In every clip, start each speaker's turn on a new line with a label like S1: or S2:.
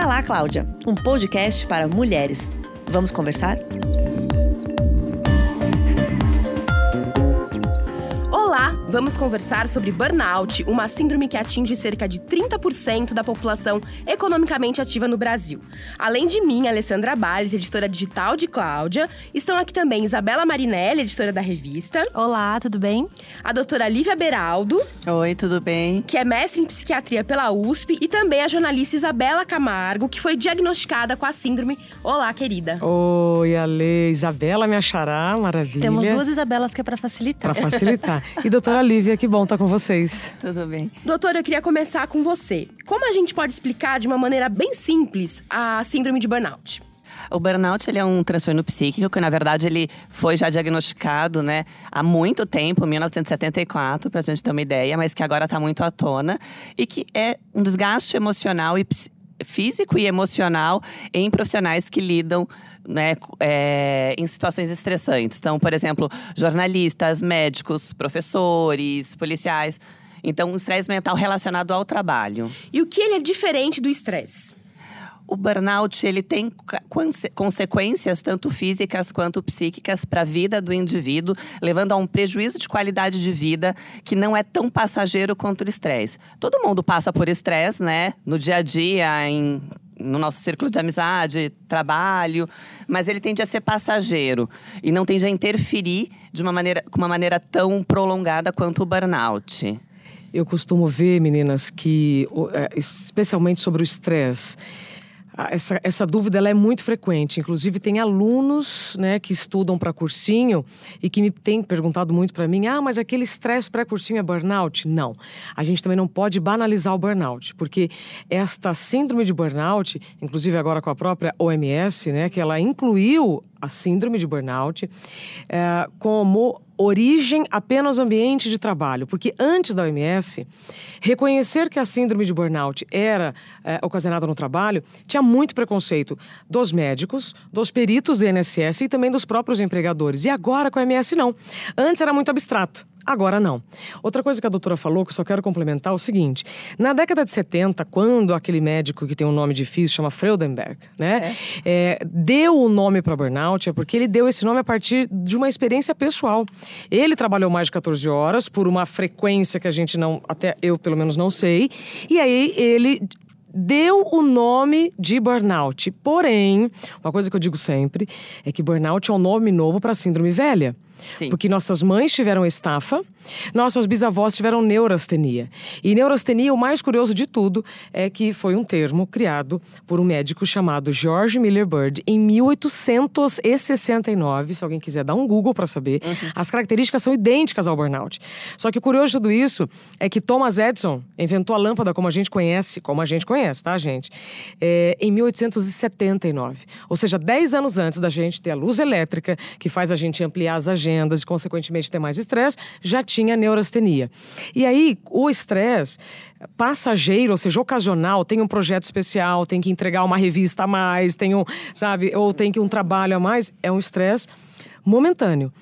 S1: Pra lá, Cláudia, um podcast para mulheres. Vamos conversar?
S2: Vamos conversar sobre burnout, uma síndrome que atinge cerca de 30% da população economicamente ativa no Brasil. Além de mim, Alessandra Bales, editora digital de Cláudia, estão aqui também Isabela Marinelli, editora da revista.
S3: Olá, tudo bem?
S2: A doutora Lívia Beraldo.
S4: Oi, tudo bem?
S2: Que é mestre em psiquiatria pela USP e também a jornalista Isabela Camargo, que foi diagnosticada com a síndrome. Olá, querida.
S5: Oi, Ale. Isabela me achará, maravilha.
S3: Temos duas Isabelas que é para facilitar.
S5: Para facilitar. E doutora Doutora Lívia, que bom estar com vocês.
S4: Tudo bem.
S2: Doutora, eu queria começar com você. Como a gente pode explicar de uma maneira bem simples a síndrome de burnout?
S4: O burnout ele é um transtorno psíquico que, na verdade, ele foi já diagnosticado né, há muito tempo, 1974, para a gente ter uma ideia, mas que agora está muito à tona. E que é um desgaste emocional e físico e emocional em profissionais que lidam né, é, em situações estressantes. Então, por exemplo, jornalistas, médicos, professores, policiais. Então, um estresse mental relacionado ao trabalho.
S2: E o que ele é diferente do estresse?
S4: O burnout ele tem consequências tanto físicas quanto psíquicas para a vida do indivíduo, levando a um prejuízo de qualidade de vida que não é tão passageiro quanto o estresse. Todo mundo passa por estresse, né? No dia a dia, em no nosso círculo de amizade, trabalho, mas ele tende a ser passageiro e não tende a interferir de uma maneira, com uma maneira tão prolongada quanto o burnout.
S5: Eu costumo ver, meninas, que é, especialmente sobre o estresse, essa, essa dúvida ela é muito frequente. Inclusive, tem alunos né, que estudam para cursinho e que me têm perguntado muito para mim: ah, mas aquele estresse pré-cursinho é burnout? Não. A gente também não pode banalizar o burnout, porque esta síndrome de burnout, inclusive agora com a própria OMS, né, que ela incluiu a síndrome de burnout é, como origem apenas ambiente de trabalho, porque antes da OMS, reconhecer que a síndrome de burnout era é, ocasionada no trabalho tinha muito preconceito dos médicos, dos peritos do INSS e também dos próprios empregadores. E agora com a OMS não. Antes era muito abstrato. Agora não. Outra coisa que a doutora falou, que eu só quero complementar, é o seguinte: na década de 70, quando aquele médico que tem um nome difícil, chama Freudenberg, né, é. É, deu o nome para burnout, é porque ele deu esse nome a partir de uma experiência pessoal. Ele trabalhou mais de 14 horas por uma frequência que a gente não, até eu pelo menos não sei, e aí ele deu o nome de burnout. Porém, uma coisa que eu digo sempre é que burnout é um nome novo para síndrome velha. Sim. Porque nossas mães tiveram estafa, nossas bisavós tiveram neurastenia. E neurastenia, o mais curioso de tudo, é que foi um termo criado por um médico chamado George Miller Bird em 1869. Se alguém quiser dar um Google para saber, uhum. as características são idênticas ao burnout. Só que o curioso de tudo isso é que Thomas Edison inventou a lâmpada como a gente conhece, como a gente conhece, tá, gente? É, em 1879. Ou seja, 10 anos antes da gente ter a luz elétrica, que faz a gente ampliar as agendas e, consequentemente, ter mais estresse, já tinha neurastenia. E aí, o estresse passageiro, ou seja, ocasional, tem um projeto especial, tem que entregar uma revista a mais, tem um, sabe, ou tem que um trabalho a mais, é um estresse momentâneo.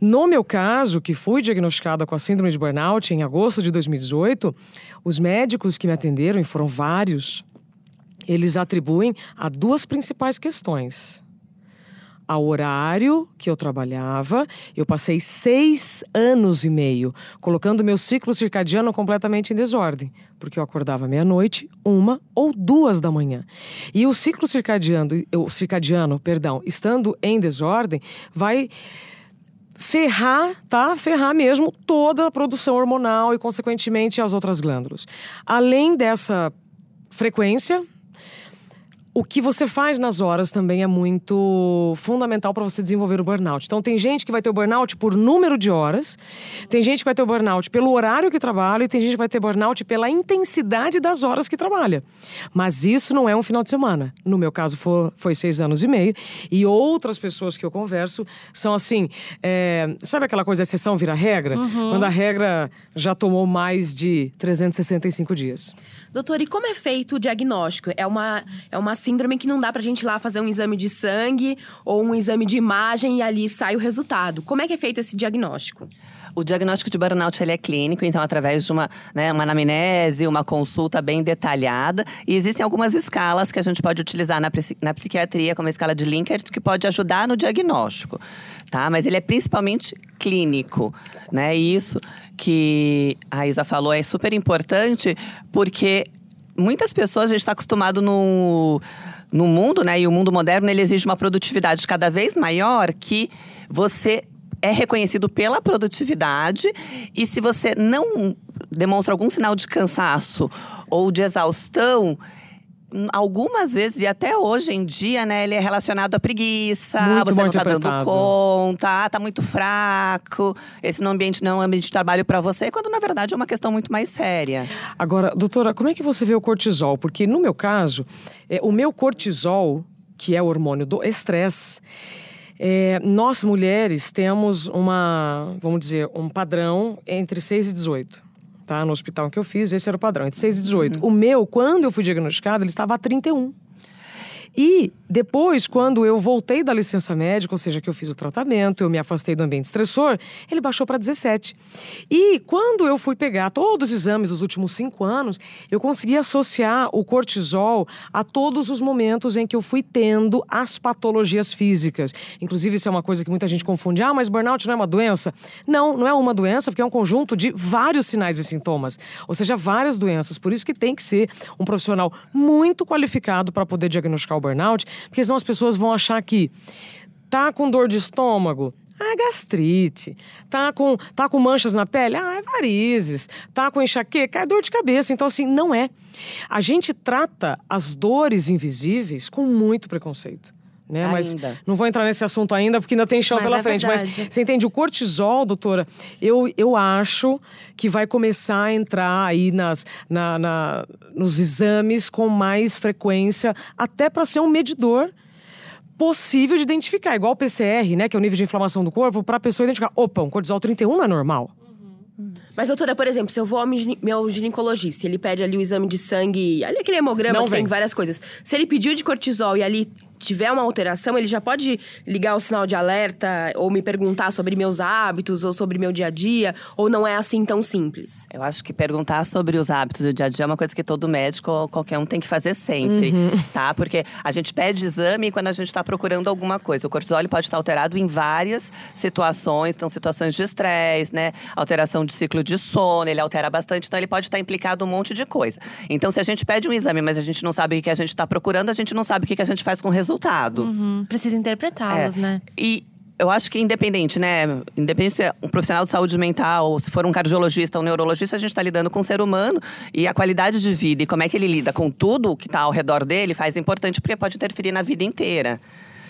S5: No meu caso, que fui diagnosticada com a síndrome de burnout em agosto de 2018, os médicos que me atenderam, e foram vários, eles atribuem a duas principais questões ao horário que eu trabalhava. Eu passei seis anos e meio colocando meu ciclo circadiano completamente em desordem, porque eu acordava meia-noite, uma ou duas da manhã. E o ciclo circadiano, o circadiano, perdão, estando em desordem, vai ferrar, tá? Ferrar mesmo toda a produção hormonal e, consequentemente, as outras glândulas. Além dessa frequência, o que você faz nas horas também é muito fundamental para você desenvolver o burnout. Então, tem gente que vai ter o burnout por número de horas, tem gente que vai ter o burnout pelo horário que trabalha e tem gente que vai ter burnout pela intensidade das horas que trabalha. Mas isso não é um final de semana. No meu caso, foi, foi seis anos e meio. E outras pessoas que eu converso são assim: é, sabe aquela coisa, exceção vira regra? Uhum. Quando a regra já tomou mais de 365 dias.
S2: Doutor, e como é feito o diagnóstico? É uma, é uma síndrome que não dá pra gente ir lá fazer um exame de sangue ou um exame de imagem e ali sai o resultado. Como é que é feito esse diagnóstico?
S4: O diagnóstico de burnout ele é clínico, então através de uma, né, uma anamnese, uma consulta bem detalhada. E existem algumas escalas que a gente pode utilizar na, na psiquiatria, como a escala de Likert, que pode ajudar no diagnóstico, tá? Mas ele é principalmente clínico, né? E isso que a Isa falou é super importante, porque muitas pessoas a gente está acostumado no no mundo, né? E o mundo moderno ele exige uma produtividade cada vez maior que você é reconhecido pela produtividade e se você não demonstra algum sinal de cansaço ou de exaustão, algumas vezes, e até hoje em dia, né, ele é relacionado à preguiça,
S5: muito
S4: você não tá dando conta, tá muito fraco, esse não ambiente não é um ambiente de trabalho para você, quando na verdade é uma questão muito mais séria.
S5: Agora, doutora, como é que você vê o cortisol? Porque no meu caso, é, o meu cortisol, que é o hormônio do estresse, é, nós mulheres temos uma, vamos dizer, um padrão entre 6 e 18 tá? No hospital que eu fiz, esse era o padrão, entre 6 e 18. Uhum. O meu, quando eu fui diagnosticada, ele estava a 31. E depois, quando eu voltei da licença médica, ou seja, que eu fiz o tratamento, eu me afastei do ambiente estressor, ele baixou para 17. E quando eu fui pegar todos os exames dos últimos cinco anos, eu consegui associar o cortisol a todos os momentos em que eu fui tendo as patologias físicas. Inclusive, isso é uma coisa que muita gente confunde. Ah, mas burnout não é uma doença? Não, não é uma doença, porque é um conjunto de vários sinais e sintomas. Ou seja, várias doenças. Por isso que tem que ser um profissional muito qualificado para poder diagnosticar o burnout porque senão as pessoas vão achar que tá com dor de estômago, ah, é gastrite. Tá com, tá com manchas na pele? Ah, é varizes. Tá com enxaqueca? É dor de cabeça. Então, assim, não é. A gente trata as dores invisíveis com muito preconceito. Né?
S4: Ainda.
S5: Mas não vou entrar nesse assunto ainda, porque ainda tem chão
S3: Mas
S5: pela
S3: é
S5: frente.
S3: verdade.
S5: Mas você entende? O cortisol, doutora, eu, eu acho que vai começar a entrar aí nas, na, na nos exames com mais frequência, até para ser um medidor possível de identificar, igual o PCR, né, que é o nível de inflamação do corpo, para a pessoa identificar, opa, um cortisol 31 não é normal.
S2: Mas, doutora, por exemplo, se eu vou ao meu meu ginecologista, ele pede ali o exame de sangue, ali aquele hemograma
S5: Não
S2: que
S5: vem.
S2: tem várias coisas. Se ele pediu de cortisol e ali tiver uma alteração, ele já pode ligar o sinal de alerta ou me perguntar sobre meus hábitos ou sobre meu dia a dia, ou não é assim tão simples?
S4: Eu acho que perguntar sobre os hábitos do dia a dia é uma coisa que todo médico ou qualquer um tem que fazer sempre, tá? Porque a gente pede exame quando a gente está procurando alguma coisa. O cortisol ele pode estar alterado em várias situações, então situações de estresse, né? Alteração de ciclo de sono, ele altera bastante, então ele pode estar implicado em um monte de coisa. Então, se a gente pede um exame, mas a gente não sabe o que a gente está procurando, a gente não sabe o que a gente faz com o resultado.
S3: Uhum, precisa interpretá-los,
S4: É.
S3: né?
S4: E eu acho que independente, né? Independente se é um profissional de saúde mental, ou se for um cardiologista ou um neurologista, a gente está lidando com um ser humano e a qualidade de vida e como é que ele lida com tudo que está ao redor dele faz importante porque pode interferir na vida inteira.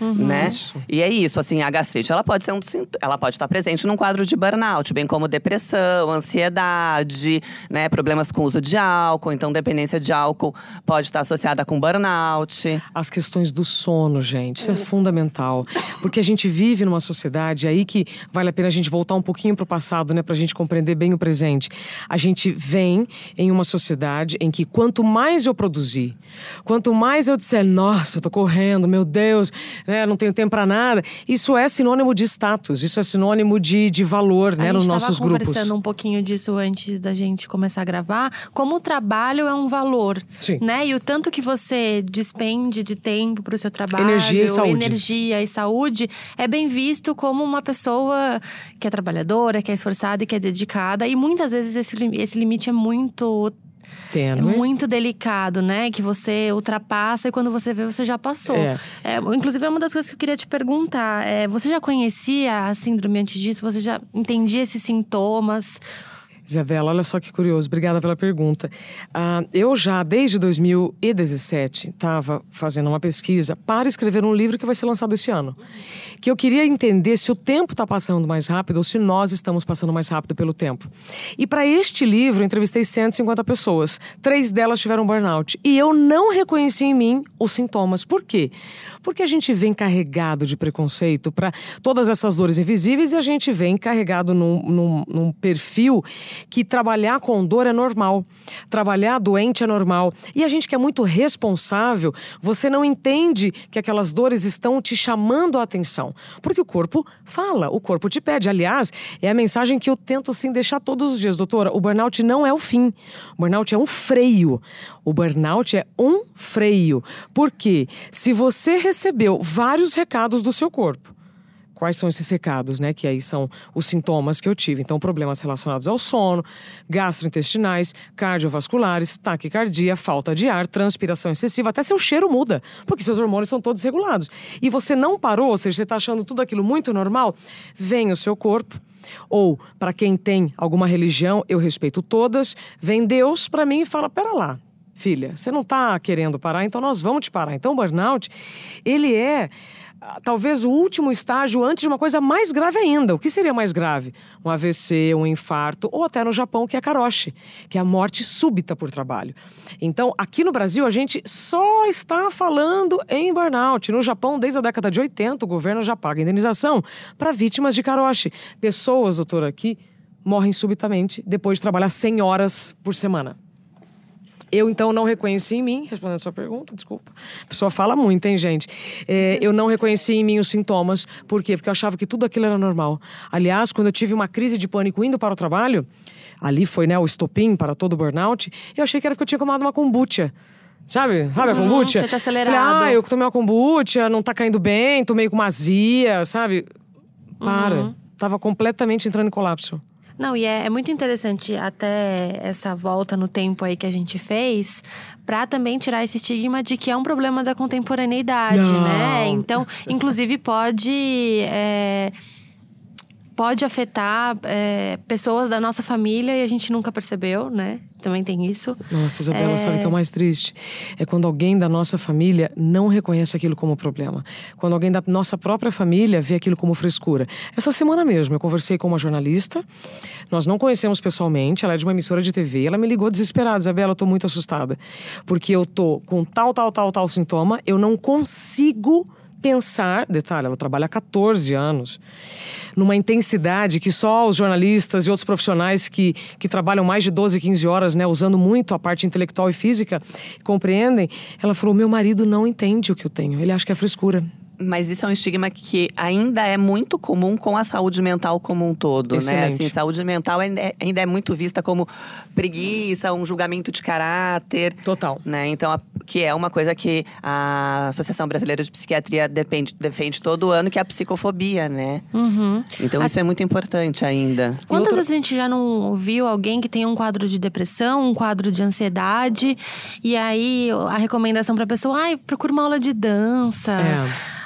S4: Né?
S5: Isso.
S4: E é isso, assim, a gastrite, ela pode ser um ela pode estar presente num quadro de burnout, bem como depressão, ansiedade, né, problemas com uso de álcool, então dependência de álcool pode estar associada com burnout.
S5: As questões do sono, gente, isso é fundamental. Porque a gente vive numa sociedade aí que vale a pena a gente voltar um pouquinho pro passado, né, pra gente compreender bem o presente. A gente vem em uma sociedade em que quanto mais eu produzir, quanto mais eu disser, nossa, eu tô correndo, meu Deus, né, não tenho tempo pra nada, isso é sinônimo de status, isso é sinônimo de, de valor, né,
S3: a
S5: nos
S3: gente
S5: nossos grupos.
S3: conversando um pouquinho disso antes da gente começar a gravar, como o trabalho é um valor,
S5: Sim.
S3: né? E o tanto que você despende de tempo para o seu trabalho,
S5: Energia e saúde.
S3: energia e saúde, é bem visto como uma pessoa que é trabalhadora, que é esforçada e que é dedicada. E muitas vezes esse, esse limite é muito é muito delicado, né? Que você ultrapassa e quando você vê, você já passou.
S5: É.
S3: É, inclusive, é uma das coisas que eu queria te perguntar. É, você já conhecia a síndrome antes disso? Você já entendia esses sintomas?
S5: Isabela, olha só que curioso, obrigada pela pergunta. Ah, eu já, desde 2017, estava fazendo uma pesquisa para escrever um livro que vai ser lançado esse ano. Que eu queria entender se o tempo está passando mais rápido ou se nós estamos passando mais rápido pelo tempo. E para este livro, eu entrevistei 150 pessoas. Três delas tiveram burnout. E eu não reconheci em mim os sintomas. Por quê? Porque a gente vem carregado de preconceito para todas essas dores invisíveis e a gente vem carregado num, num, num perfil que trabalhar com dor é normal, trabalhar doente é normal. E a gente que é muito responsável, você não entende que aquelas dores estão te chamando a atenção, porque o corpo fala, o corpo te pede. Aliás, é a mensagem que eu tento assim deixar todos os dias, doutora. O burnout não é o fim. O burnout é um freio. O burnout é um freio. Porque se você recebeu vários recados do seu corpo, quais são esses recados, né? Que aí são os sintomas que eu tive. Então, problemas relacionados ao sono, gastrointestinais, cardiovasculares, taquicardia, falta de ar, transpiração excessiva, até seu cheiro muda, porque seus hormônios são todos regulados. E você não parou, ou seja, você está achando tudo aquilo muito normal, vem o seu corpo. Ou, para quem tem alguma religião, eu respeito todas, vem Deus para mim e fala: pera lá, filha, você não está querendo parar, então nós vamos te parar. Então, o burnout, ele é talvez o último estágio antes de uma coisa mais grave ainda. O que seria mais grave? Um AVC, um infarto, ou até no Japão, que é a karoshi, que é a morte súbita por trabalho. Então, aqui no Brasil, a gente só está falando em burnout. No Japão, desde a década de 80, o governo já paga indenização para vítimas de karoshi. Pessoas, doutora, que morrem subitamente depois de trabalhar 100 horas por semana. Eu, então, não reconheci em mim, respondendo a sua pergunta, desculpa. A pessoa fala muito, hein, gente? É, eu não reconheci em mim os sintomas. Por quê? Porque eu achava que tudo aquilo era normal. Aliás, quando eu tive uma crise de pânico indo para o trabalho, ali foi né, o estopim para todo o burnout, eu achei que era porque eu tinha tomado uma kombucha. Sabe? Sabe a
S3: Uhum,
S5: kombucha?
S3: tinha te acelerado.
S5: Falei, ah, eu tomei uma kombucha, não tá caindo bem, tomei com uma azia, sabe? Para.
S3: Uhum.
S5: Tava completamente entrando em colapso.
S3: Não, e é, é muito interessante até essa volta no tempo aí que a gente fez, pra também tirar esse estigma de que é um problema da contemporaneidade,
S5: Não.
S3: né? Então, inclusive pode. é, Pode afetar é, pessoas da nossa família e a gente nunca percebeu, né? Também tem isso.
S5: Nossa, Isabela, sabe o que é o mais triste? É quando alguém da nossa família não reconhece aquilo como problema. Quando alguém da nossa própria família vê aquilo como frescura. Essa semana mesmo, eu conversei com uma jornalista. Nós não conhecemos pessoalmente, ela é de uma emissora de TV. Ela me ligou desesperada, Isabela, eu tô muito assustada. Porque eu tô com tal, tal, tal, tal sintoma, eu não consigo pensar, detalhe, ela trabalha há 14 anos, numa intensidade que só os jornalistas e outros profissionais que, que trabalham mais de 12, 15 horas, né, usando muito a parte intelectual e física, compreendem. Ela falou: meu marido não entende o que eu tenho, ele acha que é frescura.
S4: Mas isso é um estigma que ainda é muito comum com a saúde mental como um todo, né?
S5: Excelente.
S4: Assim, saúde mental ainda é, ainda é muito vista como preguiça, um julgamento de caráter.
S5: Total.
S4: Né? Então, a- que é uma coisa que a Associação Brasileira de Psiquiatria depende, defende todo ano, que é a psicofobia, né? Então, isso é muito importante ainda.
S3: Quantas
S5: outra-
S3: vezes a gente já não viu alguém que tem um quadro de depressão, um quadro de ansiedade, e aí a recomendação pra pessoa, ai, procura uma aula de dança.
S5: É.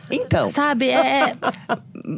S4: Então,
S3: Sabe? É,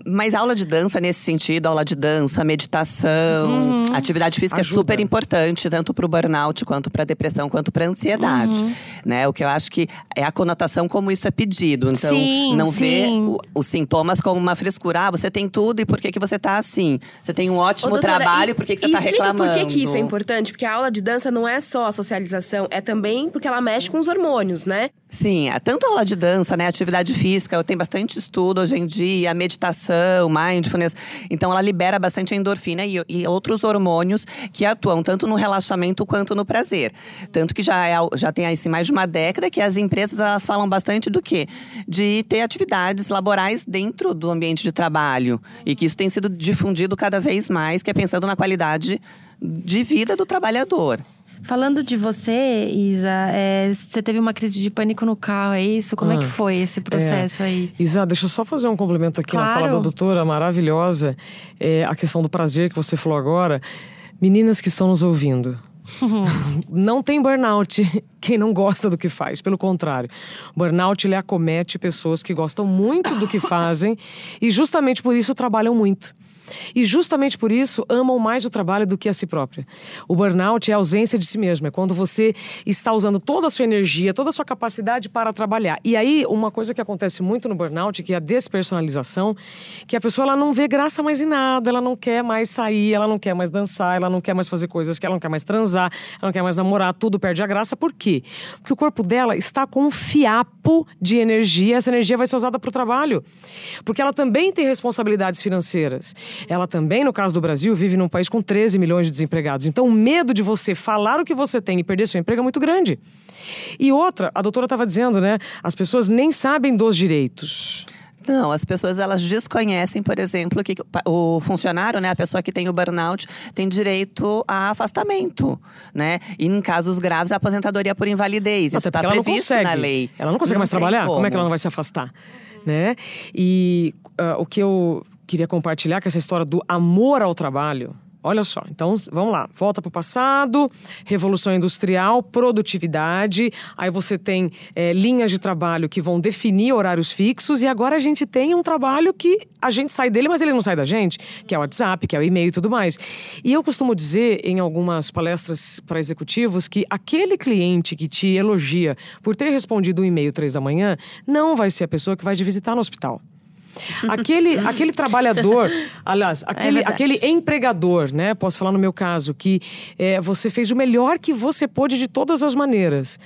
S4: Mas aula de dança nesse sentido, aula de dança, meditação, atividade física
S5: Ajuda.
S4: é super importante, tanto para o burnout, quanto para depressão, quanto para ansiedade. Né? O que eu acho que é a conotação como isso é pedido. Então,
S3: Sim,
S4: não ver
S3: sim.
S4: o- os sintomas como uma frescura. Ah, você tem tudo e por que, que você tá assim? Você tem um
S2: Ô,
S4: ótimo
S2: doutora,
S4: trabalho,
S2: e-
S4: por que, que você tá
S2: explica
S4: reclamando?
S2: por que, que isso é importante? Porque a aula de dança não é só a socialização, é também porque ela mexe com os hormônios, né?
S4: Sim, é tanto aula de dança, né? Atividade física, tem bastante estudo hoje em dia, meditação, mindfulness. Então ela libera bastante endorfina e, e outros hormônios que atuam tanto no relaxamento quanto no prazer. Tanto que já, é, já tem assim, mais de uma década que as empresas elas falam bastante do quê? De ter atividades laborais dentro do ambiente de trabalho. E que isso tem sido difundido cada vez mais, que é pensando na qualidade de vida do trabalhador.
S3: Falando de você, Isa, é, você teve uma crise de pânico no carro, é isso? Como é que
S5: Ah,
S3: foi esse processo aí?
S5: Isa, deixa eu só fazer um complemento aqui na
S3: Claro.
S5: fala da doutora, maravilhosa. É, a questão do prazer que você falou agora. Meninas que estão nos ouvindo. não tem burnout quem não gosta do que faz, pelo contrário. Burnout ele acomete pessoas que gostam muito do que fazem e justamente por isso trabalham muito. E justamente por isso amam mais o trabalho do que a si própria. O burnout é a ausência de si mesmo, é quando você está usando toda a sua energia, toda a sua capacidade para trabalhar. E aí, uma coisa que acontece muito no burnout, que é a despersonalização, que a pessoa ela não vê graça mais em nada, ela não quer mais sair, ela não quer mais dançar, ela não quer mais fazer coisas que ela não quer mais transar, ela não quer mais namorar, tudo perde a graça. Por quê? Porque o corpo dela está com um fiapo de energia, essa energia vai ser usada para o trabalho. Porque ela também tem responsabilidades financeiras. Ela também, no caso do Brasil, vive num país com 13 milhões de desempregados. Então, o medo de você falar o que você tem e perder seu emprego é muito grande. E outra, a doutora estava dizendo, né? As pessoas nem sabem dos direitos.
S4: Não, as pessoas elas desconhecem, por exemplo, que o funcionário, né, a pessoa que tem o burnout, tem direito a afastamento, né? E em casos graves, a aposentadoria por invalidez. Isso está previsto na lei.
S5: Ela não consegue não mais trabalhar. Como. como. é que ela não vai se afastar, né? E uh, o que eu queria compartilhar com essa história do amor ao trabalho Olha só, então vamos lá. Volta para o passado, revolução industrial, produtividade. Aí você tem é, linhas de trabalho que vão definir horários fixos. E agora a gente tem um trabalho que a gente sai dele, mas ele não sai da gente, que é o WhatsApp, que é o e-mail e tudo mais. E eu costumo dizer em algumas palestras para executivos que aquele cliente que te elogia por ter respondido um e-mail três da manhã não vai ser a pessoa que vai te visitar no hospital. Aquele, aquele trabalhador, aliás, é aquele, é aquele empregador, né? Posso falar no meu caso, que é, você fez o melhor que você pôde de todas as maneiras.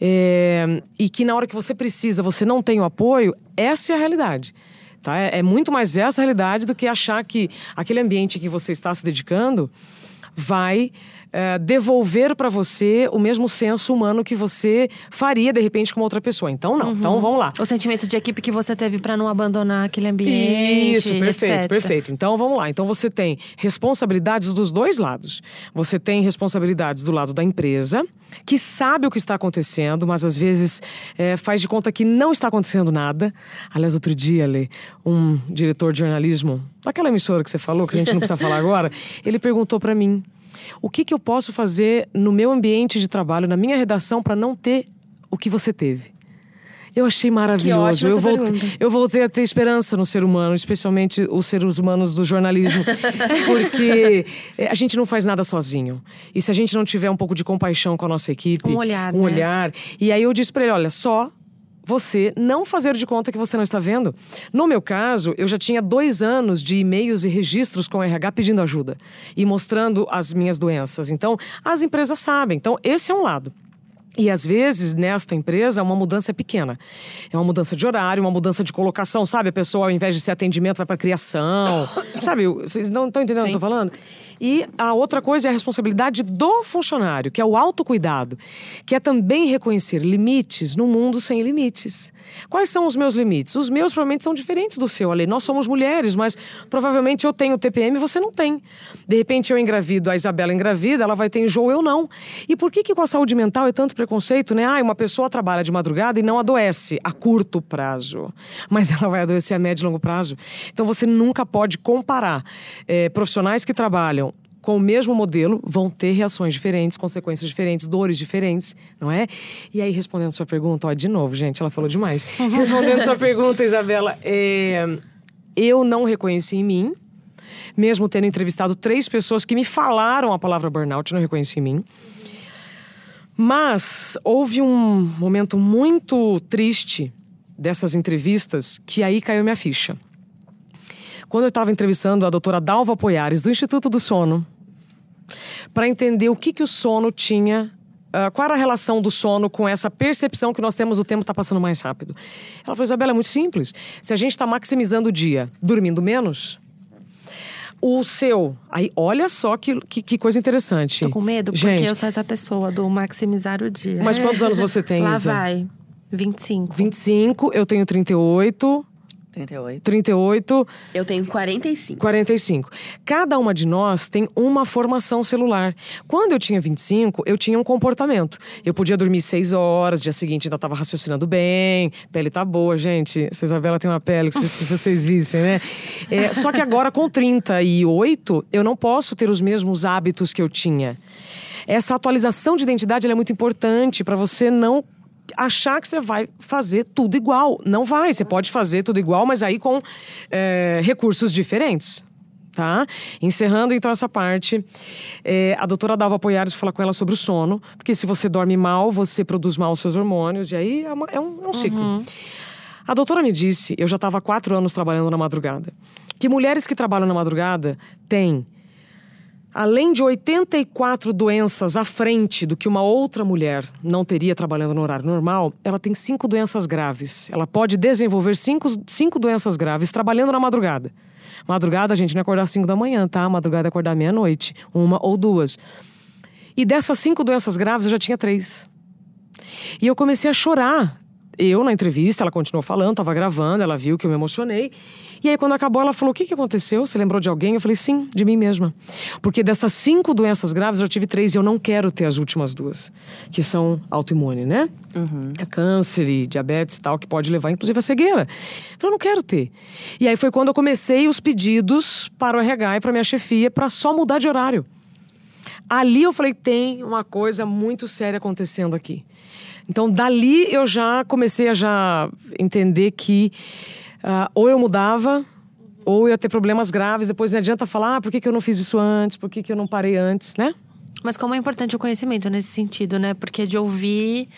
S5: É, e que na hora que você precisa, você não tem o apoio, essa é a realidade. Tá? É, é muito mais essa a realidade do que achar que aquele ambiente que você está se dedicando vai é, devolver para você o mesmo senso humano que você faria de repente com outra pessoa. Então não. Uhum. Então vamos lá.
S3: O sentimento de equipe que você teve para não abandonar aquele ambiente.
S5: Isso, perfeito, etc. perfeito. Então vamos lá. Então você tem responsabilidades dos dois lados. Você tem responsabilidades do lado da empresa que sabe o que está acontecendo, mas às vezes é, faz de conta que não está acontecendo nada. Aliás, outro dia, Lê, um diretor de jornalismo daquela emissora que você falou, que a gente não precisa falar agora, ele perguntou para mim o que, que eu posso fazer no meu ambiente de trabalho, na minha redação, para não ter o que você teve? Eu achei maravilhoso. Eu, voltei, eu voltei a ter esperança no ser humano, especialmente os seres humanos do jornalismo. porque eh, a gente não faz nada sozinho. E se a gente não tiver um pouco de compaixão com a nossa equipe.
S3: Um olhar.
S5: Um
S3: né?
S5: olhar. E aí eu disse para ele: olha, só você não fazer de conta que você não está vendo. No meu caso, eu já tinha dois anos de e-mails e registros com o RH pedindo ajuda e mostrando as minhas doenças. Então, as empresas sabem. Então, esse é um lado. E às vezes, nesta empresa, uma mudança é pequena. É uma mudança de horário, uma mudança de colocação, sabe? A pessoa, ao invés de ser atendimento, vai para criação. sabe? Vocês não estão entendendo o que eu estou falando? E a outra coisa é a responsabilidade do funcionário, que é o autocuidado, que é também reconhecer limites no mundo sem limites. Quais são os meus limites? Os meus provavelmente são diferentes do seu, Ale. Nós somos mulheres, mas provavelmente eu tenho TPM e você não tem. De repente eu engravido, a Isabela engravida, ela vai ter enjoo, eu não. E por que que com a saúde mental é tanto preconceito, né? Ah, uma pessoa trabalha de madrugada e não adoece a curto prazo, mas ela vai adoecer a médio e longo prazo. Então você nunca pode comparar é, profissionais que trabalham com o mesmo modelo vão ter reações diferentes, consequências diferentes, dores diferentes, não é? E aí, respondendo sua pergunta, ó, de novo, gente, ela falou demais. respondendo sua pergunta, Isabela, é, eu não reconheci em mim, mesmo tendo entrevistado três pessoas que me falaram a palavra burnout, não reconheci em mim. Mas houve um momento muito triste dessas entrevistas que aí caiu minha ficha quando eu estava entrevistando a doutora Dalva Poiares, do Instituto do Sono, para entender o que, que o sono tinha Uh, qual era a relação do sono com essa percepção que nós temos o tempo está passando mais rápido? Ela falou, Isabela, é muito simples. Se a gente está maximizando o dia dormindo menos, o seu. Aí, olha só que, que, que coisa interessante.
S3: Tô com medo, porque gente, eu sou essa pessoa do maximizar o dia.
S5: Mas quantos anos você tem,
S3: Lá Isa? vai. 25.
S5: 25, eu tenho 38.
S4: 38.
S5: 38.
S2: Eu tenho 45.
S5: 45. Cada uma de nós tem uma formação celular. Quando eu tinha 25, eu tinha um comportamento. Eu podia dormir 6 horas, dia seguinte ainda estava raciocinando bem, pele tá boa, gente. A Isabela tem uma pele, se vocês vissem, né? É, só que agora, com 38, eu não posso ter os mesmos hábitos que eu tinha. Essa atualização de identidade é muito importante para você não achar que você vai fazer tudo igual. Não vai. Você pode fazer tudo igual, mas aí com é, recursos diferentes. Tá? Encerrando então essa parte, é, a doutora Dalva Apoiares falar com ela sobre o sono, porque se você dorme mal, você produz mal os seus hormônios, e aí é, uma, é um, é um ciclo. Uhum. A doutora me disse, eu já estava há quatro anos trabalhando na madrugada, que mulheres que trabalham na madrugada têm Além de 84 doenças à frente do que uma outra mulher não teria trabalhando no horário normal, ela tem cinco doenças graves. Ela pode desenvolver cinco, cinco doenças graves trabalhando na madrugada. Madrugada, gente, não é acordar às 5 da manhã, tá? Madrugada é acordar meia-noite, uma ou duas. E dessas cinco doenças graves, eu já tinha três. E eu comecei a chorar. Eu, na entrevista, ela continuou falando, tava gravando, ela viu que eu me emocionei. E aí, quando acabou, ela falou: O que, que aconteceu? Você lembrou de alguém? Eu falei: Sim, de mim mesma. Porque dessas cinco doenças graves, eu tive três e eu não quero ter as últimas duas, que são autoimune, né? Uhum. É câncer e diabetes e tal, que pode levar, inclusive, a cegueira. Eu não quero ter. E aí foi quando eu comecei os pedidos para o RH e para minha chefia para só mudar de horário. Ali eu falei: tem uma coisa muito séria acontecendo aqui. Então, dali eu já comecei a já entender que uh, ou eu mudava, ou eu ia ter problemas graves. Depois não adianta falar, ah, por que, que eu não fiz isso antes? Por que, que eu não parei antes, né?
S3: Mas como é importante o conhecimento nesse sentido, né? Porque de ouvir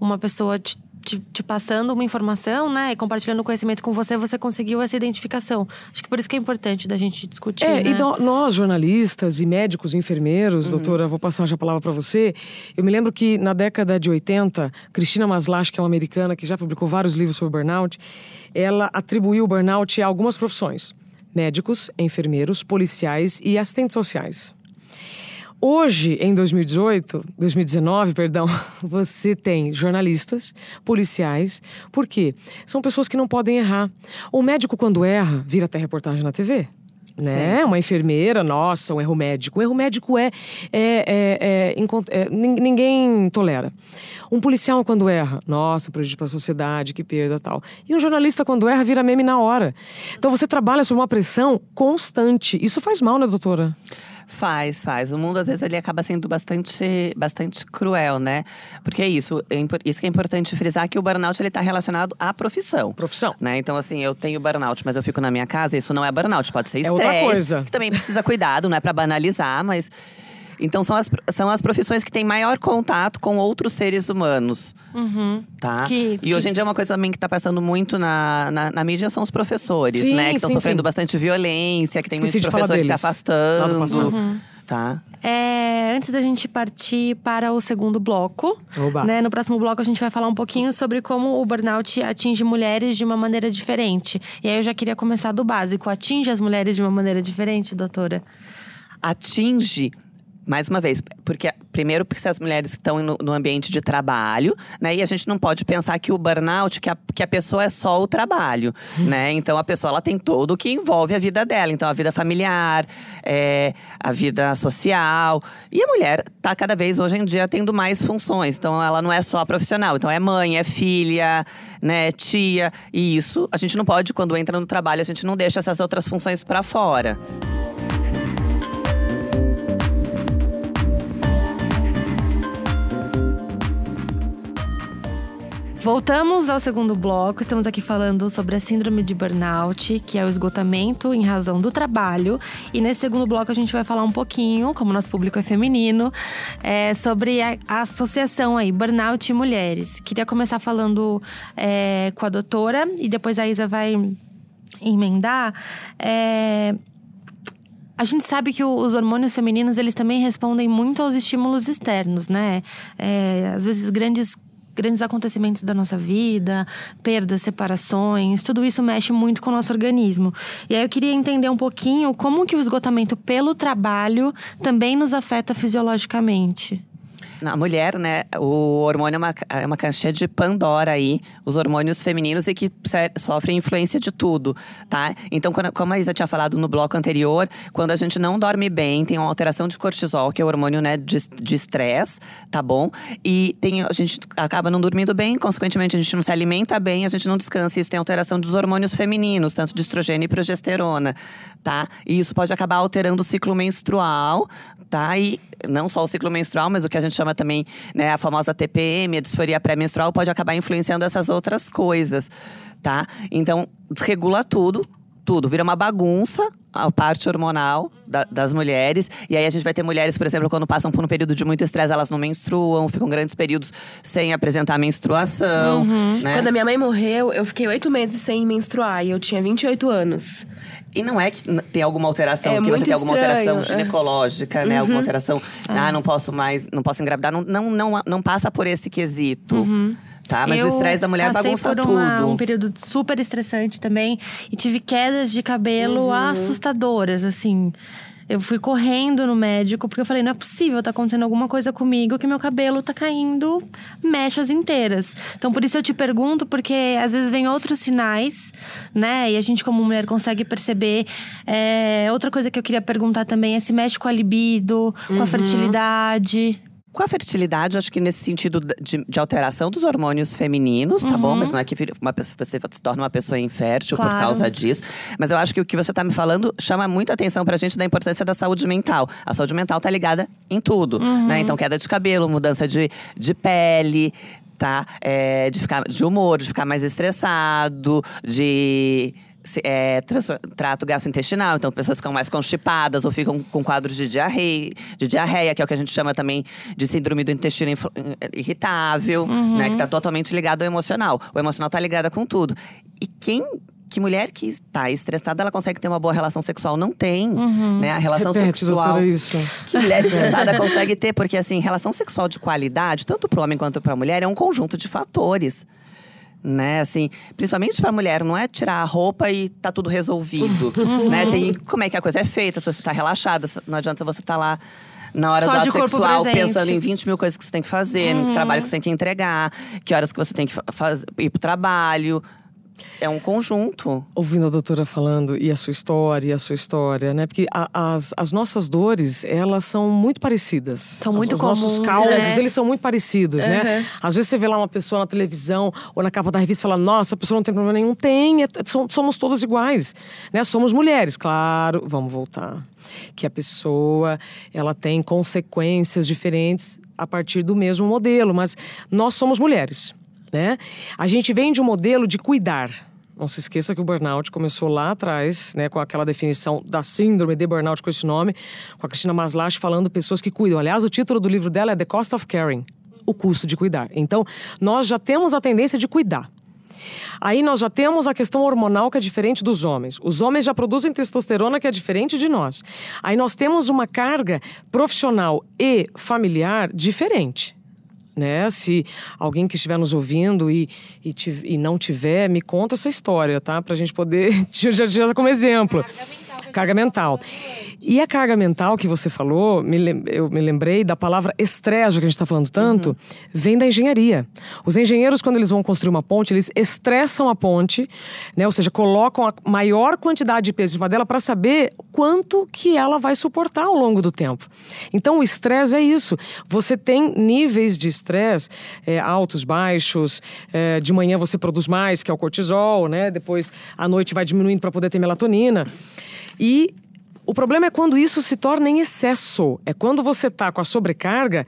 S3: uma pessoa te te, te, passando uma informação, né? E compartilhando conhecimento com você, você conseguiu essa identificação. Acho que por isso que é importante da gente discutir.
S5: É,
S3: né?
S5: e no, nós, jornalistas e médicos, enfermeiros, uhum. doutora, vou passar já a palavra para você. Eu me lembro que na década de 80, Cristina Maslach, que é uma americana que já publicou vários livros sobre burnout, ela atribuiu o burnout a algumas profissões: médicos, enfermeiros, policiais e assistentes sociais. Hoje, em 2018, 2019, perdão, você tem jornalistas, policiais. Por quê? São pessoas que não podem errar. O médico, quando erra, vira até reportagem na TV né? Sim. Uma enfermeira, nossa, um erro médico. O erro médico é, é, é, é, é ninguém tolera. Um policial quando erra, nossa, prejuízo para a sociedade, que perda tal. E um jornalista quando erra vira meme na hora. Então você trabalha sob uma pressão constante. Isso faz mal, né, doutora?
S4: Faz, faz. O mundo, às vezes, ele acaba sendo bastante, bastante cruel, né? Porque é isso. É isso que é importante frisar, que o burnout, ele está relacionado à profissão.
S5: Profissão.
S4: Né? Então, assim, eu tenho burnout, mas eu fico na minha casa, isso não é burnout. Pode ser estresse.
S5: É outra coisa.
S4: Que também precisa cuidado, não é para banalizar, mas… Então são as, são as profissões que têm maior contato com outros seres humanos.
S3: Uhum.
S4: Tá?
S3: Que,
S4: e hoje em dia uma coisa também que está passando muito na, na, na, mídia são os professores,
S5: sim,
S4: né? Que estão sofrendo
S5: sim.
S4: bastante violência, que tem
S5: Esqueci
S4: muitos professores se afastando.
S5: Uhum.
S4: Tá.
S3: É, antes da gente partir para o segundo bloco, né, no próximo bloco a gente vai falar um pouquinho sobre como o burnout atinge mulheres de uma maneira diferente. E aí eu já queria começar do básico. Atinge as mulheres de uma maneira diferente, doutora?
S4: Atinge mais uma vez, porque primeiro porque as mulheres estão no, no, ambiente de trabalho, né? E a gente não pode pensar que o burnout, que a, que a pessoa é só o trabalho, né? Então a pessoa ela tem todo o que envolve a vida dela, então a vida familiar, é, a vida social. E a mulher está cada vez hoje em dia tendo mais funções, então ela não é só profissional, então é mãe, é filha, né, tia. E isso a gente não pode quando entra no trabalho, a gente não deixa essas outras funções para fora.
S3: Voltamos ao segundo bloco. Estamos aqui falando sobre a síndrome de burnout, que é o esgotamento em razão do trabalho. E nesse segundo bloco a gente vai falar um pouquinho, como nosso público é feminino, é, sobre a, a, associação aí, burnout e mulheres. Queria começar falando é, com a doutora e depois a Isa vai emendar. É, a gente sabe que os hormônios femininos eles também respondem muito aos estímulos externos, né? É, às vezes grandes grandes acontecimentos da nossa vida, perdas, separações, tudo isso mexe muito com o nosso organismo. E aí eu queria entender um pouquinho como que o esgotamento pelo trabalho também nos afeta fisiologicamente.
S4: Na mulher, né, o hormônio é uma, é uma caixinha de Pandora aí, os hormônios femininos e que sofrem influência de tudo, tá? Então, quando, como a Isa tinha falado no bloco anterior, quando a gente não dorme bem, tem uma alteração de cortisol, que é o hormônio, né, de estresse, tá bom? E tem, a gente acaba não dormindo bem, consequentemente a gente não se alimenta bem, a gente não descansa. Isso tem alteração dos hormônios femininos, tanto de estrogênio e progesterona, tá? E isso pode acabar alterando o ciclo menstrual, tá? E não só o ciclo menstrual, mas o que a gente chama chama também, né, a famosa TPM, a disforia pré-menstrual, pode acabar influenciando essas outras coisas, tá? Então, desregula tudo, tudo, vira uma bagunça a parte hormonal da, das mulheres. E aí a gente vai ter mulheres, por exemplo, quando passam por um período de muito estresse, elas não menstruam, ficam grandes períodos sem apresentar menstruação. Uhum. Né?
S2: Quando a minha mãe morreu, eu fiquei oito meses sem menstruar e eu tinha 28 anos.
S4: E não é que tem alguma alteração,
S2: é
S4: que você tem alguma alteração
S2: é.
S4: ginecológica, né? Uhum. Alguma alteração, ah. ah, não posso mais, não posso engravidar. Não, não, não, não passa por esse quesito. Uhum. Tá? Mas
S3: eu
S4: o estresse da mulher bagunça
S3: por uma-
S4: tudo.
S3: um período super estressante também e tive quedas de cabelo
S4: Uhum.
S3: assustadoras, assim. Eu fui correndo no médico porque eu falei, não é possível, tá acontecendo alguma coisa comigo que meu cabelo tá caindo mechas inteiras. Então por isso eu te pergunto, porque às vezes vem outros sinais, né? E a gente como mulher consegue perceber. É, outra coisa que eu queria perguntar também é se mexe com a libido, com
S4: Uhum.
S3: a fertilidade.
S4: Com a fertilidade, acho que nesse sentido de, de alteração dos hormônios femininos, tá bom? Mas não é que uma pessoa, você se torna uma pessoa infértil por
S3: Claro.
S4: causa disso. Mas eu acho que o que você tá me falando chama muita atenção pra gente da importância da saúde mental. A saúde mental tá ligada em tudo, né? Então, queda de cabelo, mudança de, de pele, tá? É, de ficar de humor, de ficar mais estressado, de é, trato gastrointestinal, então pessoas ficam mais constipadas ou ficam com quadros de diarreia, de diarreia, que é o que a gente chama também de síndrome do intestino irritável, né, que tá totalmente ligado ao emocional. O emocional tá ligado com tudo. E quem que mulher que está estressada, ela consegue ter uma boa relação sexual? Não tem, né? A relação
S5: Repete,
S4: sexual.
S5: doutora, isso.
S4: Que mulher estressada consegue ter, porque assim, relação sexual de qualidade, tanto para o homem quanto para a mulher, é um conjunto de fatores. Né, assim, principalmente pra mulher, não é tirar a roupa e tá tudo resolvido. né? Tem como é que a coisa é feita, se você tá relaxada, não adianta você tá lá na hora
S3: Só
S4: do ato sexual pensando em 20 mil coisas que você tem que fazer, no trabalho que você tem que entregar, que horas que você tem que ir pro trabalho. É um conjunto.
S5: Ouvindo a doutora falando e a sua história, e a sua história, né? Porque a- as, as nossas dores, elas são muito parecidas.
S3: São muito
S5: os nossos
S3: comuns,
S5: causos,
S3: né?
S5: eles são muito parecidos, né? Às vezes você vê lá uma pessoa na televisão ou na capa da revista e fala, nossa, a pessoa não tem problema nenhum. Tem, é- som- somos todas iguais, né? Somos mulheres, claro. Vamos voltar. Que a pessoa, ela tem consequências diferentes a partir do mesmo modelo, mas nós somos mulheres, né? A gente vem de um modelo de cuidar. Não se esqueça que o burnout começou lá atrás, né, com aquela definição da síndrome de burnout com esse nome, com a Cristina Maslach falando pessoas que cuidam. Aliás, o título do livro dela é The Cost of Caring, o custo de cuidar. Então, nós já temos a tendência de cuidar. Aí nós já temos a questão hormonal que é diferente dos homens. Os homens já produzem testosterona que é diferente de nós. Aí nós temos uma carga profissional e familiar diferente. Né? Se alguém que estiver nos ouvindo e, e, e não tiver, me conta essa história, tá? Pra gente poder te já como exemplo. Carga mental. E a carga mental que você falou, eu me lembrei da palavra estresse, que a gente está falando tanto, vem da engenharia. Os engenheiros, quando eles vão construir uma ponte, eles estressam a ponte, né? ou seja, colocam a maior quantidade de peso em cima dela para saber quanto que ela vai suportar ao longo do tempo. Então, o estresse é isso. Você tem níveis de estresse é, altos, baixos. é, de manhã você produz mais, que é o cortisol, né? Depois, à noite vai diminuindo para poder ter melatonina. E o problema é quando isso se torna em excesso. É quando você está com a sobrecarga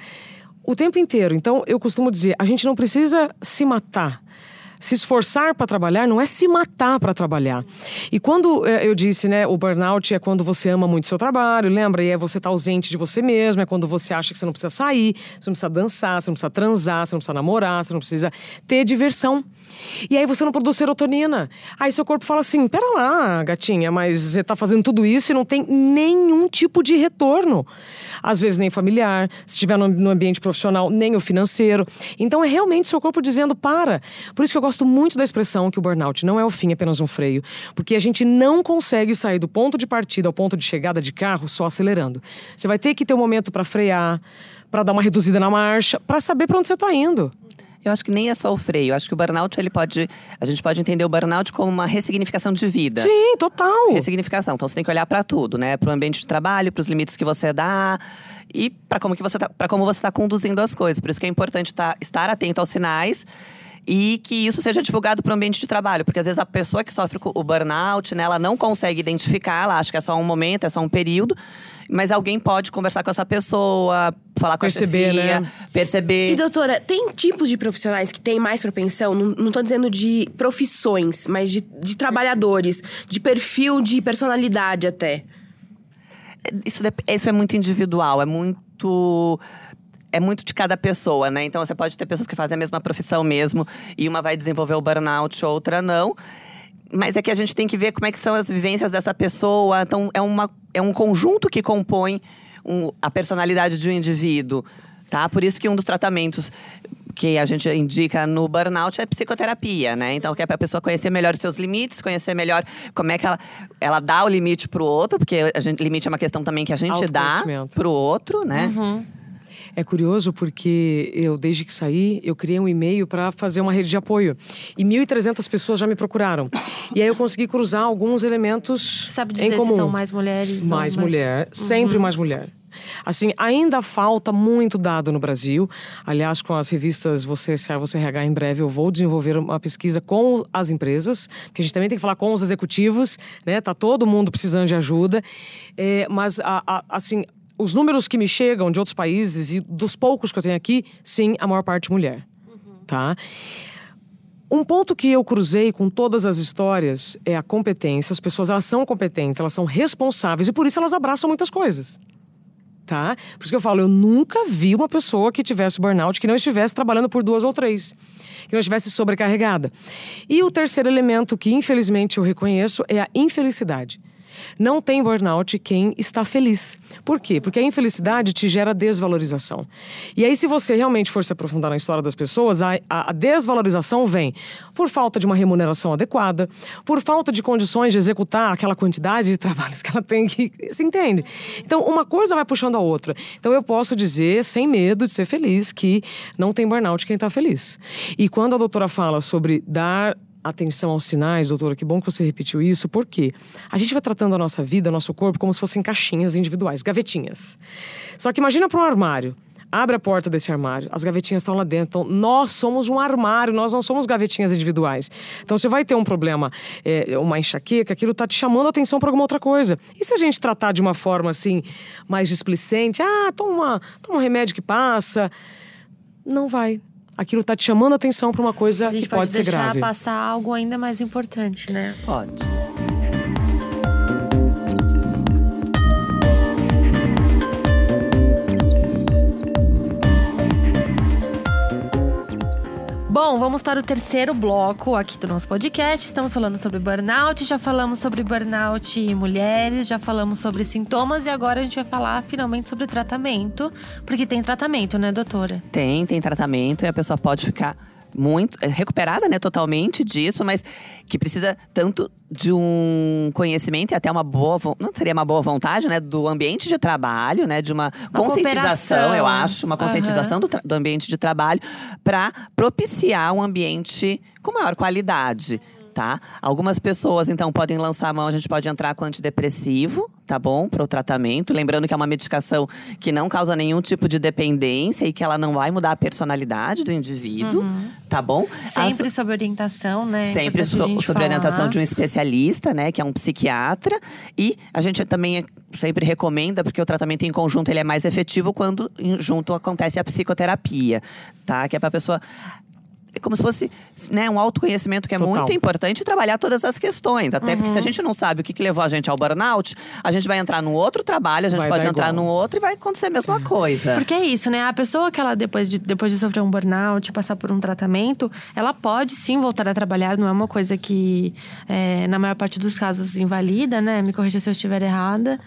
S5: o tempo inteiro. Então, eu costumo dizer, a gente não precisa se matar. Se esforçar para trabalhar não é se matar para trabalhar. E quando eh, eu disse, né, o burnout é quando você ama muito seu trabalho, lembra? E é você estar ausente de você mesmo, é quando você acha que você não precisa sair, você não precisa dançar, você não precisa transar, você não precisa namorar, você não precisa ter diversão. E aí você não produz serotonina. Aí seu corpo fala assim: pera lá, gatinha, mas você tá fazendo tudo isso e não tem nenhum tipo de retorno. Às vezes nem familiar, se estiver no, no ambiente profissional, nem o financeiro. Então é realmente seu corpo dizendo: para. Por isso que eu gosto muito da expressão que o burnout não é o fim, é apenas um freio. Porque a gente não consegue sair do ponto de partida ao ponto de chegada de carro só acelerando. Você vai ter que ter um momento para frear, para dar uma reduzida na marcha, para saber para onde você tá indo.
S4: Eu acho que nem é só o freio. Eu acho que o burnout, ele pode. A gente pode entender o burnout como uma ressignificação de vida.
S5: Sim, total.
S4: Ressignificação. Então você tem que olhar para tudo, né? Para o ambiente de trabalho, para os limites que você dá e para como que você tá, para como você está conduzindo as coisas. Por isso que é importante tá, estar atento aos sinais e que isso seja divulgado para o ambiente de trabalho, porque às vezes a pessoa que sofre com o burnout, né, ela não consegue identificar, ela acha que é só um momento, é só um período, mas alguém pode conversar com essa pessoa, falar com
S5: Perceber,
S4: a chefia,
S5: né?
S4: perceber.
S2: E doutora, tem tipos de profissionais que têm mais propensão? Não, não tô dizendo de profissões, mas de, de trabalhadores, de perfil, de personalidade até.
S4: Isso, dep- isso é muito individual, é muito. É muito de cada pessoa, né? Então você pode ter pessoas que fazem a mesma profissão mesmo, e uma vai desenvolver o burnout, outra não. Mas é que a gente tem que ver como é que são as vivências dessa pessoa. Então, é, uma, é um conjunto que compõe um- a personalidade de um indivíduo. Tá? Por isso que um dos tratamentos que a gente indica no burnout é psicoterapia, né? Então, que é pra pessoa conhecer melhor os seus limites, conhecer melhor como é que ela, ela dá o limite pro outro, porque a gente, limite é uma questão também que a gente dá
S5: Autoconhecimento.
S4: pro outro, né?
S5: É curioso porque eu, desde que saí, eu criei um e-mail para fazer uma rede de apoio. E 1.300 pessoas já me procuraram. E aí eu consegui cruzar alguns elementos
S3: Sabe
S5: em
S3: dizer
S5: comum.
S3: se são mais mulheres? ou
S5: Mais mulher, sempre mais mulher. Assim, ainda falta muito dado no Brasil. Aliás, com as revistas Você Se Você RH, em breve eu vou desenvolver uma pesquisa com as empresas, que a gente também tem que falar com os executivos, né? Tá todo mundo precisando de ajuda. É, mas, a- a- assim, os números que me chegam de outros países e dos poucos que eu tenho aqui, sim, a maior parte mulher. Tá? Um ponto que eu cruzei com todas as histórias é a competência. As pessoas elas são competentes, elas são responsáveis e por isso elas abraçam muitas coisas. Tá? Por isso que eu falo, eu nunca vi uma pessoa que tivesse burnout que não estivesse trabalhando por duas ou três, que não estivesse sobrecarregada. E o terceiro elemento que infelizmente eu reconheço é a infelicidade. Não tem burnout quem está feliz. Por quê? Porque a infelicidade te gera desvalorização. E aí, se você realmente for se aprofundar na história das pessoas, a, a- desvalorização vem por falta de uma remuneração adequada, por falta de condições de executar aquela quantidade de trabalhos que ela tem que. Se entende? Então, uma coisa vai puxando a outra. Então, eu posso dizer, sem medo de ser feliz, que não tem burnout quem está feliz. E quando a doutora fala sobre dar atenção aos sinais, doutora, que bom que você repetiu isso, porque a gente vai tratando a nossa vida, nosso corpo, como se fossem caixinhas individuais, gavetinhas. Só que imagina para um armário. Abre a porta desse armário, as gavetinhas estão lá dentro. Então, nós somos um armário, nós não somos gavetinhas individuais. Então, você vai ter um problema, é, uma enxaqueca, aquilo está te chamando a atenção para alguma outra coisa. E se a gente tratar de uma forma assim, mais displicente, ah, toma, toma um remédio que passa, não vai. Aquilo está te chamando a atenção para uma coisa que
S3: pode,
S5: pode ser
S3: deixar
S5: grave.
S3: passar algo ainda mais importante, né?
S4: Pode.
S3: Bom, vamos para o terceiro bloco aqui do nosso podcast. Estamos falando sobre burnout, já falamos sobre burnout em mulheres, já falamos sobre sintomas e agora a gente vai falar finalmente sobre tratamento, porque tem tratamento, né, doutora?
S4: Tem, tem tratamento e a pessoa pode ficar muito é, recuperada, né, totalmente disso, mas que precisa tanto de um conhecimento e até uma boa, não seria uma boa vontade, né, do ambiente de trabalho, né, de uma, conscientização,
S3: cooperação.
S4: eu acho, uma conscientização do, tra- do ambiente de trabalho para propiciar um ambiente com maior qualidade. Tá? Algumas pessoas, então, podem lançar a mão, a gente pode entrar com antidepressivo, tá bom? Para o tratamento. Lembrando que é uma medicação que não causa nenhum tipo de dependência e que ela não vai mudar a personalidade do indivíduo, tá bom?
S3: Sempre
S4: As-
S3: sob orientação, né?
S4: Sempre
S3: Importante a
S4: so,
S3: gente
S4: sob a orientação de um especialista, né, que é um psiquiatra. E a gente também é- sempre recomenda, porque o tratamento em conjunto ele é mais efetivo quando junto acontece a psicoterapia, tá? Que é para pessoa é como se fosse né, um autoconhecimento que é
S5: Total.
S4: muito importante trabalhar todas as questões. Até porque se a
S3: Uhum.
S4: gente não sabe o que, que levou a gente ao burnout, a gente vai entrar num outro trabalho, a gente
S5: Vai
S4: pode entrar
S5: igual.
S4: num outro e vai acontecer a mesma coisa.
S3: Porque é isso, né? A pessoa que ela, depois de, depois de sofrer um burnout, passar por um tratamento, ela pode sim voltar a trabalhar. Não é uma coisa que, é, na maior parte dos casos, invalida, né? Me corrija se eu estiver errada.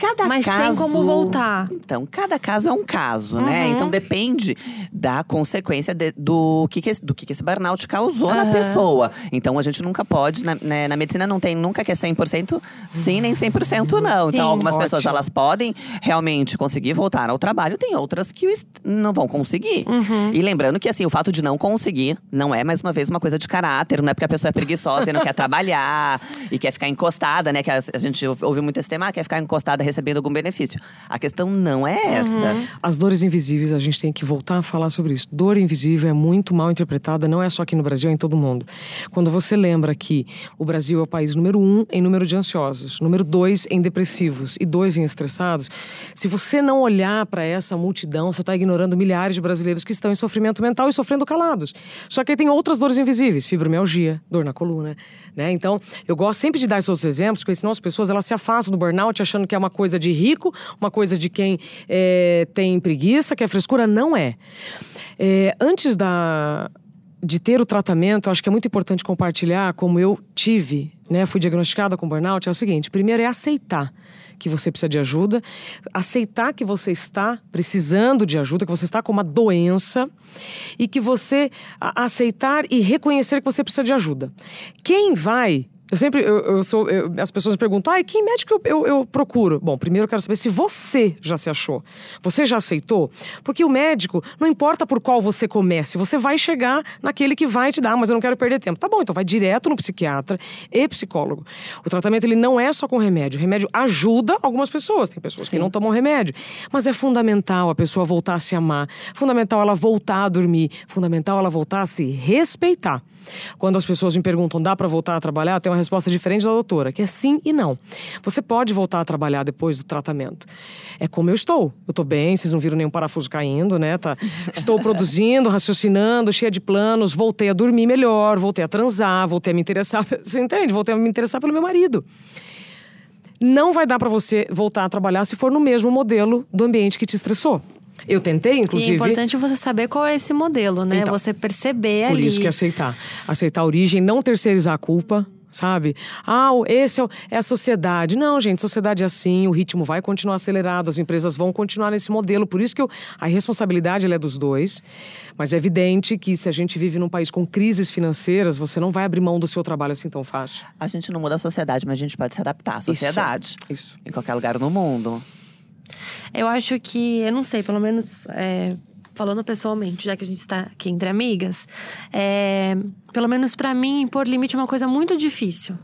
S4: Cada
S3: Mas tem
S4: caso,
S3: como voltar.
S4: Então, cada caso é um caso, né?
S3: Uhum.
S4: Então depende da consequência de- do, que, que, esse- do que, que esse burnout causou na pessoa. Então a gente nunca pode, na, né, na medicina não tem nunca que é 100% sim, nem 100% não.
S3: Sim.
S4: Então algumas
S5: Ótimo.
S4: pessoas elas podem realmente conseguir voltar ao trabalho, tem outras que não vão conseguir.
S3: Uhum.
S4: E lembrando que assim, o fato de não conseguir não é mais uma vez uma coisa de caráter, não é porque a pessoa é preguiçosa e não quer trabalhar e quer ficar encostada, né? Que a, a gente ouve muito esse tema, ah, quer ficar encostada recebendo algum benefício. A questão não é essa.
S5: As dores invisíveis, a gente tem que voltar a falar sobre isso. Dor invisível é muito mal interpretada, não é só aqui no Brasil, é em todo mundo. Quando você lembra que o Brasil é o país número um em número de ansiosos, número dois em depressivos e dois em estressados, se você não olhar para essa multidão, você está ignorando milhares de brasileiros que estão em sofrimento mental e sofrendo calados. Só que aí tem outras dores invisíveis, fibromialgia, dor na coluna, né? Então, eu gosto sempre de dar esses outros exemplos, porque senão as pessoas elas se afastam do burnout achando que é uma coisa de rico, uma coisa de quem é, tem preguiça, que é frescura. Não é. É, antes da, de ter o tratamento, acho que é muito importante compartilhar como eu tive, né? Fui diagnosticada com burnout. É o seguinte: primeiro é aceitar que você precisa de ajuda, aceitar que você está precisando de ajuda, que você está com uma doença e que você aceitar e reconhecer que você precisa de ajuda. Quem vai eu sempre, eu, eu sou, eu- as pessoas me perguntam, ai, que médico eu, eu, procuro? Bom, primeiro eu quero saber se você já se achou. Você já aceitou? Porque o médico, não importa por qual você comece, você vai chegar naquele que vai te dar, mas eu não quero perder tempo. Tá bom, então vai direto no psiquiatra e psicólogo. O tratamento, ele não é só com remédio. O remédio ajuda algumas pessoas. Tem pessoas que não tomam remédio. Mas é fundamental a pessoa voltar a se amar. Fundamental ela voltar a dormir. Fundamental ela voltar a se respeitar. Quando as pessoas me perguntam, dá para voltar a trabalhar? Tem uma resposta diferente da doutora, que é sim e não. Você pode voltar a trabalhar depois do tratamento. É como eu estou. Eu estou bem, vocês não viram nenhum parafuso caindo, né? Tá. Estou produzindo, raciocinando, cheia de planos. Voltei a dormir melhor, voltei a transar, voltei a me interessar. Você entende? Voltei a me interessar pelo meu marido. Não vai dar para você voltar a trabalhar se for no mesmo modelo do ambiente que te estressou. Eu tentei,
S3: E é
S5: inclusive.
S3: importante você saber qual é esse modelo, né?
S5: Então,
S3: você perceber
S5: Por
S3: ali.
S5: isso que é aceitar. Aceitar a origem, não terceirizar a culpa, sabe? Ah, o- esse é, é a sociedade. Não, gente, sociedade é assim, o ritmo vai continuar acelerado, as empresas vão continuar nesse modelo. Por isso que eu, a responsabilidade ela é dos dois. Mas é evidente que se a gente vive num país com crises financeiras, você não vai abrir mão do seu trabalho assim tão fácil.
S4: A gente não muda a sociedade, mas a gente pode se adaptar à sociedade.
S5: Isso.
S4: Em qualquer lugar no mundo.
S3: Eu acho que, eu não sei, pelo menos é, falando pessoalmente, já que a gente está aqui entre amigas, é, pelo menos pra mim, impor limite é uma coisa muito difícil.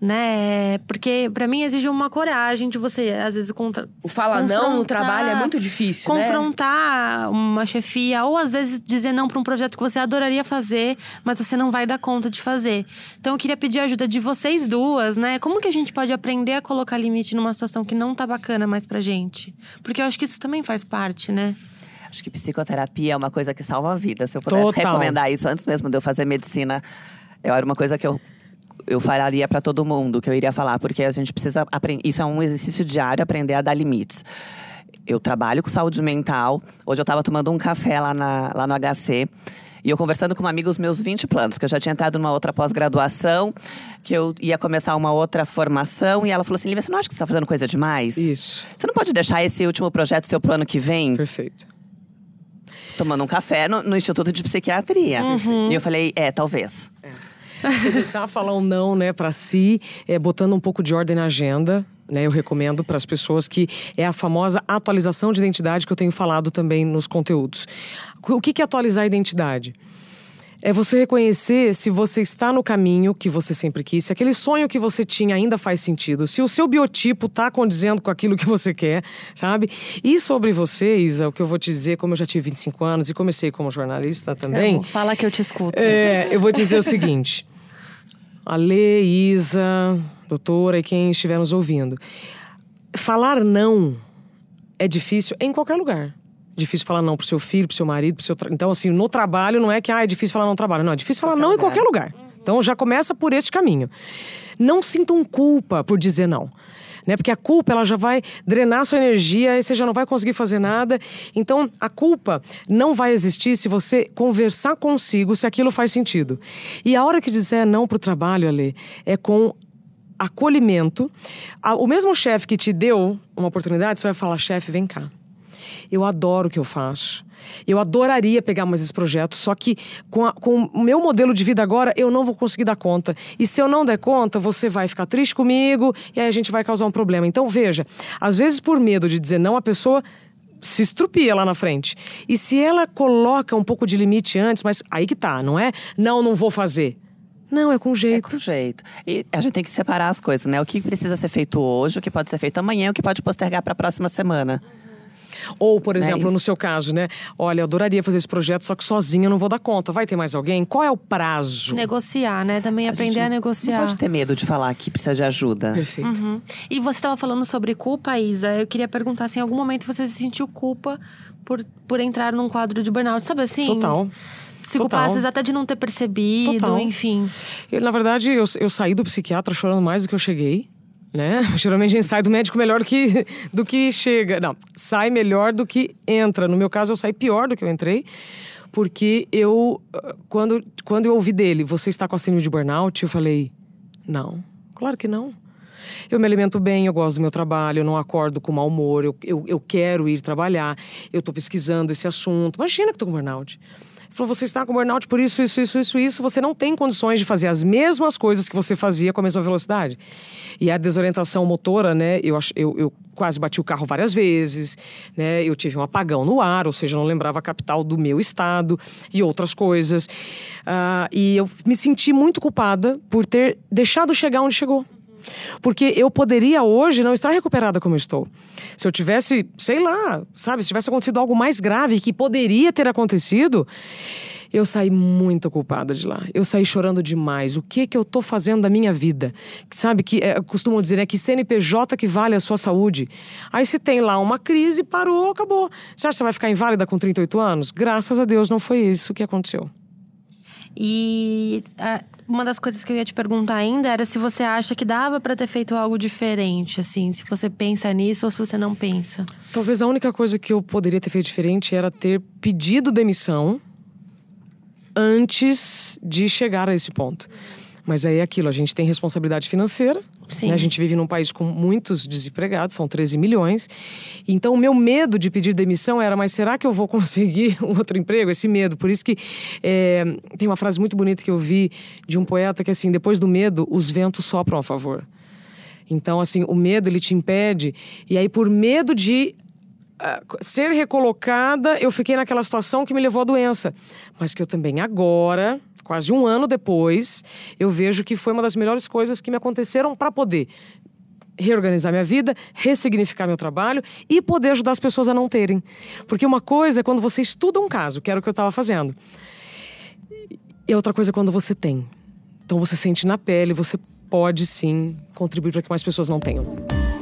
S3: Né? Porque pra mim exige uma coragem de você, às vezes, contra...
S2: O fala não no trabalho é muito difícil, né?
S3: Confrontar uma chefia, ou às vezes dizer não pra um projeto que você adoraria fazer, mas você não vai dar conta de fazer. Então eu queria pedir a ajuda de vocês duas, né? Como que a gente pode aprender a colocar limite numa situação que não tá bacana mais pra gente? Porque eu acho que isso também faz parte, né?
S4: Acho que psicoterapia é uma coisa que salva a vida. Se eu pudesse
S5: Total.
S4: recomendar isso antes mesmo de eu fazer medicina, eu era uma coisa que eu eu falaria para todo mundo, que eu iria falar, porque a gente precisa aprender. Isso é um exercício diário, aprender a dar limites. Eu trabalho com saúde mental. Hoje eu estava tomando um café lá, na, lá no HC. E eu conversando com uma amiga os meus 20 planos, que eu já tinha entrado numa outra pós-graduação, que eu ia começar uma outra formação. E ela falou assim: Lívia, você não acha que você está fazendo coisa demais?
S5: Isso.
S4: Você não pode deixar esse último projeto seu pro ano que vem?
S5: Perfeito.
S4: Tomando um café no, no Instituto de Psiquiatria. E eu falei, é, talvez.
S5: Começar a falar um não, né, para si, é, botando um pouco de ordem na agenda. Né, eu recomendo para as pessoas que é a famosa atualização de identidade que eu tenho falado também nos conteúdos. O que que é atualizar a identidade? É você reconhecer se você está no caminho que você sempre quis, se aquele sonho que você tinha ainda faz sentido, se o seu biotipo está condizendo com aquilo que você quer, sabe? E sobre você, Isa, o que eu vou te dizer, como eu já tive 25 anos e comecei como jornalista também.
S3: Amo. Fala que eu te escuto.
S5: É, eu vou dizer o seguinte. Ale, Isa, doutora e quem estiver nos ouvindo. Falar não é difícil em qualquer lugar. Difícil falar não pro seu filho, pro seu marido, pro seu... Tra... Então, assim, no trabalho não é que ah, é difícil falar não no trabalho. Não, é difícil falar não em qualquer lugar. Então, já começa por esse caminho. Não sintam culpa por dizer não. Né? Porque a culpa ela já vai drenar sua energia e você já não vai conseguir fazer nada. Então, a culpa não vai existir se você conversar consigo se aquilo faz sentido. E a hora que disser não pro trabalho, Ale, é com acolhimento. O mesmo chefe que te deu uma oportunidade, você vai falar, chefe, vem cá. Eu adoro o que eu faço. Eu adoraria pegar mais esse projeto, só que com, a- com o meu modelo de vida agora, eu não vou conseguir dar conta. E se eu não der conta, você vai ficar triste comigo e aí a gente vai causar um problema. Então, veja, às vezes por medo de dizer não, a pessoa se estrupia lá na frente. E se ela coloca um pouco de limite antes, mas aí que tá, não é? Não, não vou fazer. Não, é com
S4: É
S5: jeito.
S4: com jeito. E a gente tem que separar as coisas, né? O que precisa ser feito hoje, o que pode ser feito amanhã, o que pode postergar para a próxima semana.
S5: Ou, por exemplo,
S4: isso.
S5: no seu caso, né? Olha, eu adoraria fazer esse projeto, só que sozinha eu não vou dar conta. Vai ter mais alguém? Qual é o prazo?
S3: Negociar, né? Também
S4: A
S3: aprender a negociar.
S4: Não pode ter medo de falar que precisa de ajuda.
S5: Perfeito.
S3: Uhum. E você estava falando sobre culpa, Isa. Eu queria perguntar se em algum momento você se sentiu culpa por, por entrar num quadro de burnout. Sabe assim?
S5: Total.
S3: Se vezes, até de não ter percebido,
S5: Total.
S3: enfim.
S5: Eu, na verdade, eu, eu saí do psiquiatra chorando mais do que eu cheguei. Né? Geralmente a gente sai do médico melhor que, do que chega. Não, sai melhor do que entra. No meu caso, eu saí pior do que eu entrei. Porque eu, quando, quando eu ouvi dele, você está com a síndrome de burnout, eu falei, não, claro que não. Eu me alimento bem, eu gosto do meu trabalho, eu não acordo com mau humor, eu, eu, eu quero ir trabalhar, eu tô pesquisando esse assunto. Imagina que tô com burnout. Ele falou: você está com burnout por isso, isso, isso, isso, isso. Você não tem condições de fazer as mesmas coisas que você fazia com a mesma velocidade. E a desorientação motora, né? Eu, eu, eu quase bati o carro várias vezes, né? Eu tive um apagão no ar, ou seja, não lembrava a capital do meu estado e outras coisas. Uh, e eu me senti muito culpada por ter deixado chegar onde chegou. Porque eu poderia hoje não estar recuperada como estou. Se eu tivesse, sei lá, sabe, se tivesse acontecido algo mais grave que poderia ter acontecido, eu saí muito culpada de lá. Eu saí chorando demais. O que que eu tô fazendo da minha vida? Sabe que é, costumam dizer, né, que CNPJ que vale a sua saúde. Aí se tem lá uma crise, parou, acabou. Você acha que você vai ficar inválida com 38 anos? Graças a Deus não foi isso que aconteceu.
S3: E uh, uma das coisas que eu ia te perguntar ainda era se você acha que dava para ter feito algo diferente, assim, se você pensa nisso ou se você não pensa.
S5: Talvez a única coisa que eu poderia ter feito diferente era ter pedido demissão antes de chegar a esse ponto. Mas aí é aquilo, a gente tem responsabilidade financeira. Né? A gente vive num país com muitos desempregados, são 13 milhões. Então, o meu medo de pedir demissão era: mas será que eu vou conseguir um outro emprego? Esse medo. Por isso que é, tem uma frase muito bonita que eu vi de um poeta que assim: depois do medo, os ventos sopram a favor. Então, assim, o medo ele te impede. E aí, por medo de uh, ser recolocada, eu fiquei naquela situação que me levou à doença. Mas que eu também agora quase um ano depois, eu vejo que foi uma das melhores coisas que me aconteceram para poder reorganizar minha vida, ressignificar meu trabalho e poder ajudar as pessoas a não terem. Porque uma coisa é quando você estuda um caso, que era o que eu estava fazendo. E outra coisa é quando você tem. Então você sente na pele, você pode sim contribuir para que mais pessoas não tenham.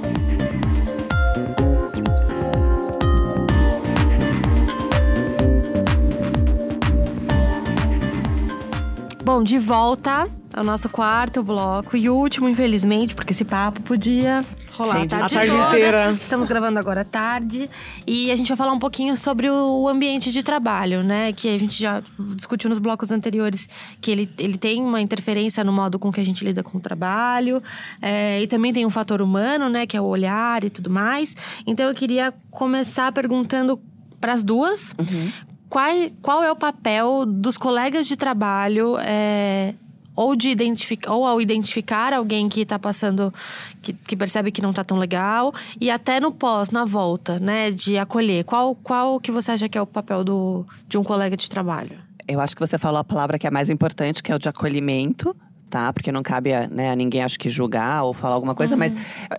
S3: Bom, de volta ao nosso quarto bloco e último, infelizmente, porque esse papo podia rolar a tarde,
S5: a tarde inteira.
S3: Estamos gravando agora à tarde e a gente vai falar um pouquinho sobre o ambiente de trabalho, né? Que a gente já discutiu nos blocos anteriores que ele, ele tem uma interferência no modo com que a gente lida com o trabalho é, e também tem um fator humano, né? Que é o olhar e tudo mais. Então eu queria começar perguntando para as duas uhum qual, qual é o papel dos colegas de trabalho é, ou de identificar ou ao identificar alguém que está passando que, que, percebe que não está tão legal e até no pós na volta né de acolher. Qual qual que você acha que é o papel do, de um colega de trabalho?
S4: Eu acho que você falou a palavra que é mais importante que é o de acolhimento tá? Porque não cabe a, né, a ninguém, acho que, julgar ou falar alguma coisa, uhum. mas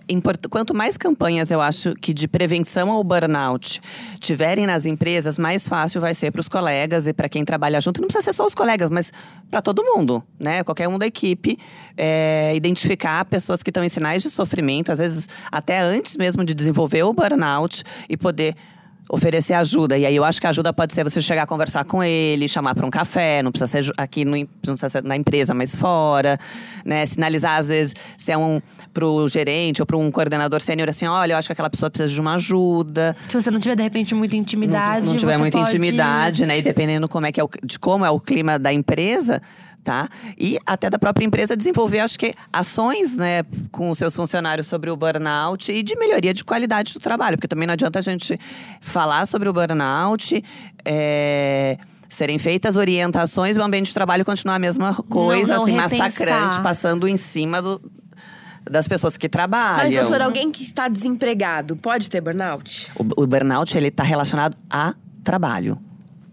S4: import, quanto mais campanhas eu acho que de prevenção ao burnout tiverem nas empresas, mais fácil vai ser para os colegas e para quem trabalha junto. Não precisa ser só os colegas, mas para todo mundo, né? Qualquer um da equipe, é, identificar pessoas que estão em sinais de sofrimento, às vezes até antes mesmo de desenvolver o burnout e poder oferecer ajuda. E aí eu acho que a ajuda pode ser você chegar a conversar com ele, chamar para um café, não precisa ser aqui no, não precisa ser na empresa, mas fora, né? Sinalizar às vezes se é um pro gerente ou para um coordenador sênior assim, olha, eu acho que aquela pessoa precisa de uma ajuda.
S3: Se você não tiver de repente muita intimidade,
S4: não, não tiver muita
S3: pode...
S4: intimidade, né? E dependendo como é que é o, de como é o clima da empresa, tá? E até da própria empresa desenvolver, acho que, ações, né, com os seus funcionários sobre o burnout e de melhoria de qualidade do trabalho, porque também não adianta a gente falar sobre o burnout. É serem feitas orientações e o ambiente de trabalho continuar a mesma coisa, não, não assim, repensar. massacrante, passando em cima do, das pessoas que trabalham.
S2: Mas, doutor, alguém que está desempregado pode ter burnout?
S4: O, o burnout, ele está relacionado a trabalho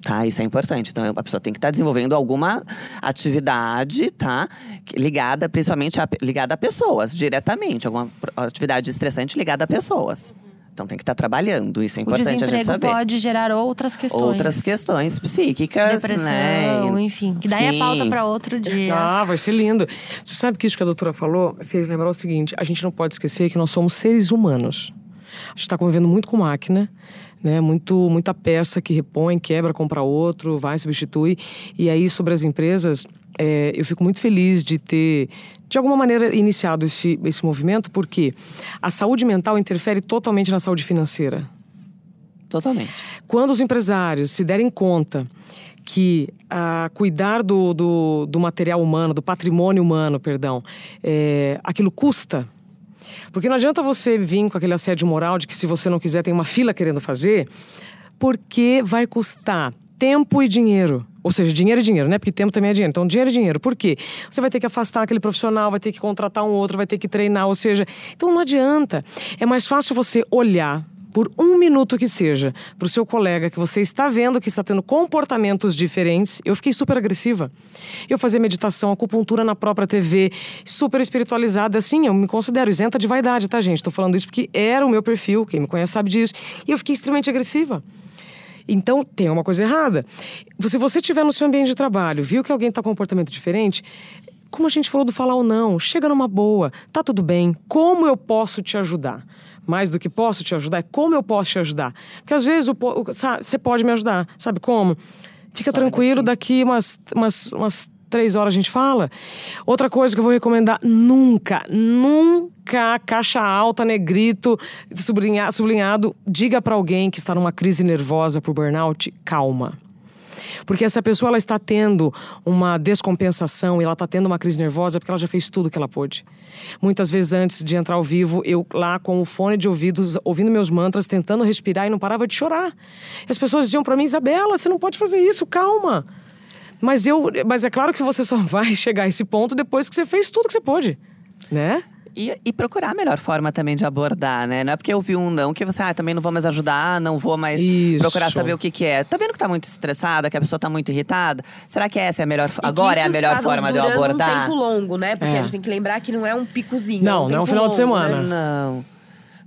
S4: tá? Isso é importante. Então, a pessoa tem que estar tá desenvolvendo alguma atividade, tá? Ligada, principalmente, a, ligada a pessoas, diretamente. Alguma atividade estressante ligada a pessoas. Então tem que estar tá trabalhando, isso é importante a gente saber.
S3: pode gerar outras questões.
S4: Outras questões psíquicas,
S3: Depressão,
S4: né?
S3: enfim. Que daí é Sim. é pauta para outro dia.
S5: Ah, vai ser lindo. Você sabe que isso que a doutora falou fez lembrar o seguinte: a gente não pode esquecer que nós somos seres humanos. A gente está convivendo muito com máquina né? Muito, muita peça que repõe, quebra, compra outro, vai, substitui. E aí, sobre as empresas, é, eu fico muito feliz de ter, de alguma maneira, iniciado esse, esse movimento, porque a saúde mental interfere totalmente na saúde financeira.
S4: Totalmente.
S5: Quando os empresários se derem conta que ah, cuidar do, do, do, material humano, do patrimônio humano, perdão, é, aquilo custa Porque não adianta você vir com aquele assédio moral de que se você não quiser tem uma fila querendo fazer, porque vai custar tempo e dinheiro. Ou seja, dinheiro e dinheiro, né? Porque tempo também é dinheiro. Então, dinheiro e dinheiro. Por quê? Você vai ter que afastar aquele profissional, vai ter que contratar um outro, vai ter que treinar. Ou seja, então não adianta. É mais fácil você olhar por um minuto que seja, para o seu colega que você está vendo que está tendo comportamentos diferentes. Eu fiquei super agressiva. Eu fazia meditação, acupuntura na própria TV, super espiritualizada. Assim, eu me considero isenta de vaidade, tá, gente? Estou falando isso porque era o meu perfil, quem me conhece sabe disso. E eu fiquei extremamente agressiva. Então, tem uma coisa errada. Se você estiver no seu ambiente de trabalho, viu que alguém está com um comportamento diferente, como a gente falou do falar ou não, chega numa boa, tá tudo bem, como eu posso te ajudar? Mais do que posso te ajudar, é como eu posso te ajudar. Porque às vezes você pode me ajudar, sabe como? Fica Só tranquilo, daqui, daqui umas, umas, umas três horas a gente fala. Outra coisa que eu vou recomendar: nunca, nunca, caixa alta, negrito, sublinhado, sublinhado diga para alguém que está numa crise nervosa por burnout, calma. Porque essa pessoa ela está tendo uma descompensação e ela está tendo uma crise nervosa porque ela já fez tudo que ela pôde. Muitas vezes antes de entrar ao vivo, eu lá com o fone de ouvido, ouvindo meus mantras, tentando respirar e não parava de chorar. As pessoas diziam para mim, Isabela, você não pode fazer isso, calma. Mas eu, mas é claro que você só vai chegar a esse ponto depois que você fez tudo que você pôde, né?
S4: E, e, procurar a melhor forma também de abordar, né? Não é porque eu vi um não que você, ah, também não vou mais ajudar, não vou mais Isso. procurar saber o que, que é. Tá vendo que tá muito estressada, que a pessoa tá muito irritada? Será que essa é a melhor Agora é a melhor forma de eu abordar?
S2: um tempo longo, né? Porque é. a gente tem que lembrar que não é um picozinho.
S5: Não,
S2: é um
S5: não é um final longo, de semana.
S4: Né? Não.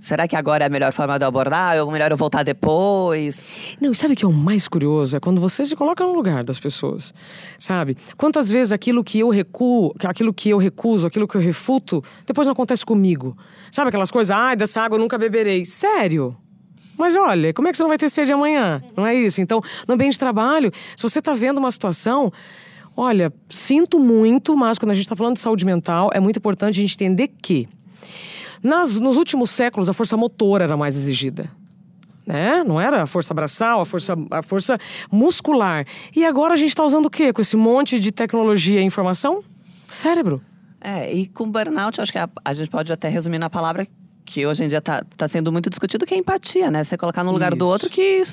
S4: Será que agora é a melhor forma de eu abordar? Ou melhor eu voltar depois?
S5: Não, e sabe o que é o mais curioso? É quando você se coloca no lugar das pessoas. Sabe? Quantas vezes aquilo que eu recuo, aquilo que eu recuso, aquilo que eu refuto, depois não acontece comigo. Sabe aquelas coisas? Ai, dessa água eu nunca beberei. Sério? Mas olha, como é que você não vai ter sede amanhã? Não é isso? Então, no ambiente de trabalho, se você está vendo uma situação. Olha, sinto muito, mas quando a gente está falando de saúde mental, é muito importante a gente entender que nas, nos últimos séculos, a força motora era mais exigida. Né? Não era a força braçal, a força, a força muscular. E agora a gente está usando o quê? Com esse monte de tecnologia e informação? Cérebro.
S4: É, e com burnout, acho que a, a gente pode até resumir na palavra que hoje em dia está tá sendo muito discutido, que é empatia, né? Você colocar no lugar Isso. do outro que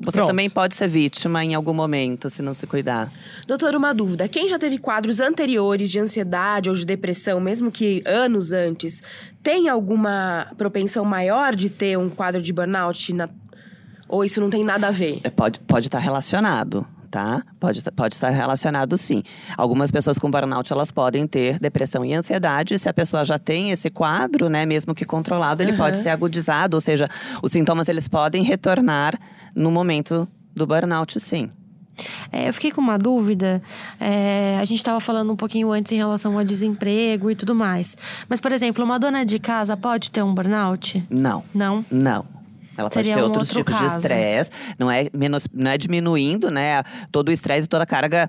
S4: você Pronto. também pode ser vítima em algum momento, se não se cuidar.
S2: Doutor, uma dúvida. Quem já teve quadros anteriores de ansiedade ou de depressão, mesmo que anos antes, tem alguma propensão maior de ter um quadro de burnout? Na... Ou isso não tem nada a ver?
S4: É, pode, pode estar relacionado tá? Pode, pode estar relacionado sim. Algumas pessoas com burnout, elas podem ter depressão e ansiedade. Se a pessoa já tem esse quadro, né, mesmo que controlado, ele uhum. pode ser agudizado. Ou seja, os sintomas, eles podem retornar no momento do burnout, sim.
S3: É, eu fiquei com uma dúvida. É, a gente estava falando um pouquinho antes em relação ao desemprego e tudo mais. Mas, por exemplo, uma dona de casa pode ter um burnout?
S4: Não.
S3: Não?
S4: Não. Ela Seria pode ter um outros tipos caso. de estresse. Não é, menos, não é diminuindo, né? Todo o estresse e toda a carga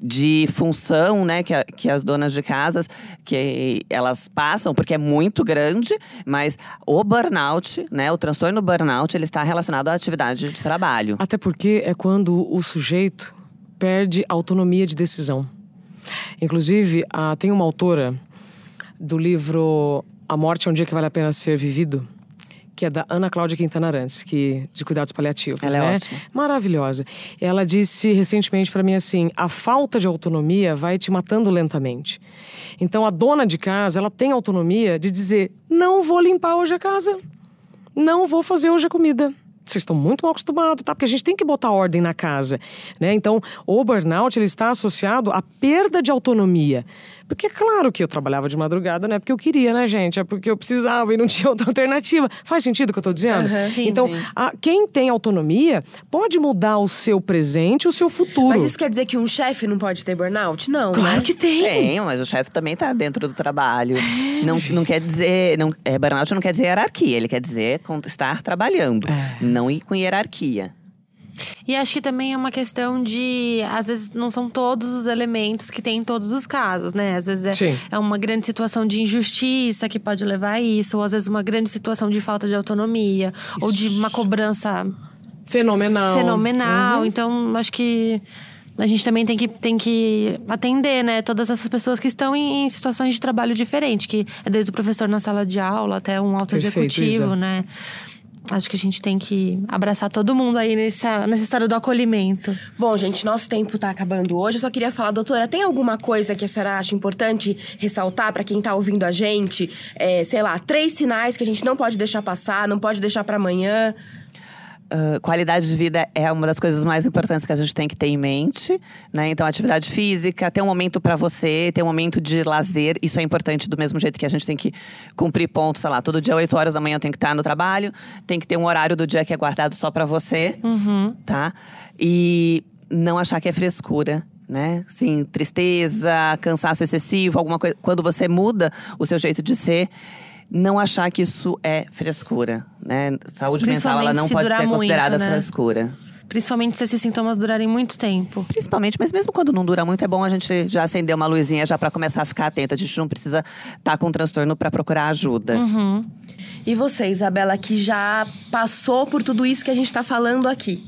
S4: de função, né, que, a, que as donas de casas que elas passam, porque é muito grande, mas o burnout, né, o transtorno burnout, ele está relacionado à atividade de trabalho.
S5: Até porque é quando o sujeito perde autonomia de decisão. Inclusive, a, tem uma autora do livro A Morte é um Dia que Vale a Pena Ser Vivido, que é da Ana Cláudia Quintana Arantes, que de cuidados paliativos,
S4: Ela é
S5: né?
S4: é ótima.
S5: Maravilhosa. Ela disse recentemente para mim assim: "A falta de autonomia vai te matando lentamente". Então a dona de casa, ela tem autonomia de dizer: "Não vou limpar hoje a casa. Não vou fazer hoje a comida" vocês estão muito mal acostumados, tá? Porque a gente tem que botar ordem na casa, né? Então, o burnout ele está associado à perda de autonomia. Porque é claro que eu trabalhava de madrugada, não é porque eu queria, né, gente? É porque eu precisava e não tinha outra alternativa. Faz sentido o que eu tô dizendo?
S3: Uhum, sim,
S5: então,
S3: sim.
S5: A, quem tem autonomia pode mudar o seu presente e o seu futuro.
S2: Mas isso quer dizer que um chefe não pode ter burnout? Não.
S5: Claro
S2: né?
S5: que tem.
S4: Tem, mas o chefe também tá dentro do trabalho. É, não, não quer dizer. Não, é, burnout não quer dizer hierarquia, ele quer dizer estar trabalhando. É. Não ir com hierarquia.
S3: E acho que também é uma questão de. Às vezes não são todos os elementos que tem em todos os casos, né? Às vezes é, é uma grande situação de injustiça que pode levar a isso, ou às vezes uma grande situação de falta de autonomia, isso. ou de uma cobrança
S5: fenomenal.
S3: Fenomenal. Uhum. Então, acho que a gente também tem que, tem que atender, né, todas essas pessoas que estão em, em situações de trabalho diferentes, que é desde o professor na sala de aula até um alto
S5: Perfeito,
S3: executivo,
S5: Isa.
S3: né? Acho que a gente tem que abraçar todo mundo aí nessa, nessa história do acolhimento.
S2: Bom, gente, nosso tempo tá acabando hoje. Eu só queria falar, doutora, tem alguma coisa que a senhora acha importante ressaltar para quem tá ouvindo a gente? É, sei lá, três sinais que a gente não pode deixar passar, não pode deixar para amanhã.
S4: Uh, qualidade de vida é uma das coisas mais importantes que a gente tem que ter em mente, né? Então, atividade física, ter um momento para você, ter um momento de lazer, isso é importante do mesmo jeito que a gente tem que cumprir pontos, sei lá, todo dia 8 horas da manhã tem que estar no trabalho, tem que ter um horário do dia que é guardado só para você, tá? E não achar que é frescura. Né? Sim, tristeza, cansaço excessivo, alguma coisa. Quando você muda o seu jeito de ser, não achar que isso é frescura, né? Saúde mental ela não pode ser
S3: muito,
S4: considerada
S3: né?
S4: frescura.
S3: Principalmente se esses sintomas durarem muito tempo.
S4: Principalmente, mas mesmo quando não dura muito, é bom a gente já acender uma luzinha já para começar a ficar atento. A gente não precisa estar com um transtorno para procurar ajuda.
S3: Uhum.
S2: E você, Isabela, que já passou por tudo isso que a gente tá falando aqui?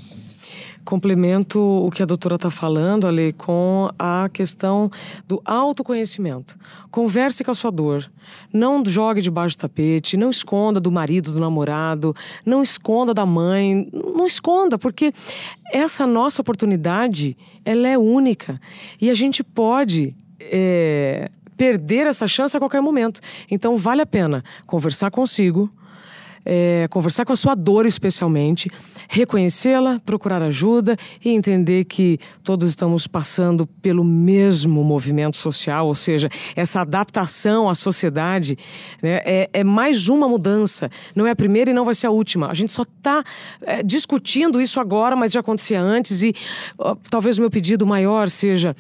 S5: Complemento o que a doutora está falando, Ale, com a questão do autoconhecimento. Converse com a sua dor. Não jogue debaixo do tapete, não esconda do marido, do namorado, não esconda da mãe, não esconda, porque essa nossa oportunidade, ela é única. E a gente pode. é, perder essa chance a qualquer momento. Então, vale a pena conversar consigo, é, conversar com a sua dor especialmente, reconhecê-la, procurar ajuda e entender que todos estamos passando pelo mesmo movimento social, ou seja, essa adaptação à sociedade né, é, é mais uma mudança, não é a primeira e não vai ser a última. A gente só está discutindo isso agora, mas já acontecia antes e ó, talvez o meu pedido maior seja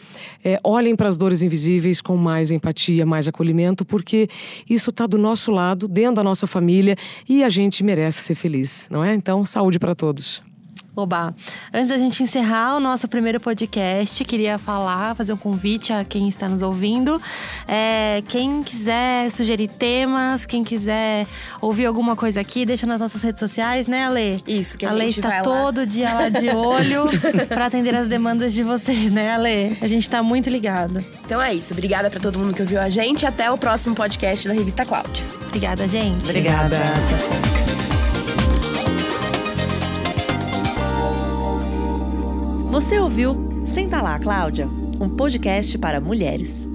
S5: é, olhem para as dores invisíveis com mais empatia, mais acolhimento, porque isso está do nosso lado, dentro da nossa família e a gente merece ser feliz, não é? Então, saúde para todos.
S3: Oba! Antes da gente encerrar o nosso primeiro podcast, queria falar, fazer um convite a quem está nos ouvindo. É, quem quiser sugerir temas, quem quiser ouvir alguma coisa aqui, deixa nas nossas redes sociais, né, Ale?
S2: Isso, que a
S3: a Ale está
S2: vai lá.
S3: todo dia lá de olho para atender as demandas de vocês, né, Ale? A gente está muito ligado.
S2: Então é isso. Obrigada para todo mundo que ouviu a gente. Até o próximo podcast da Revista Cláudia.
S3: Obrigada, gente.
S4: Obrigada.
S1: Você ouviu Senta lá, Cláudia, um podcast para mulheres.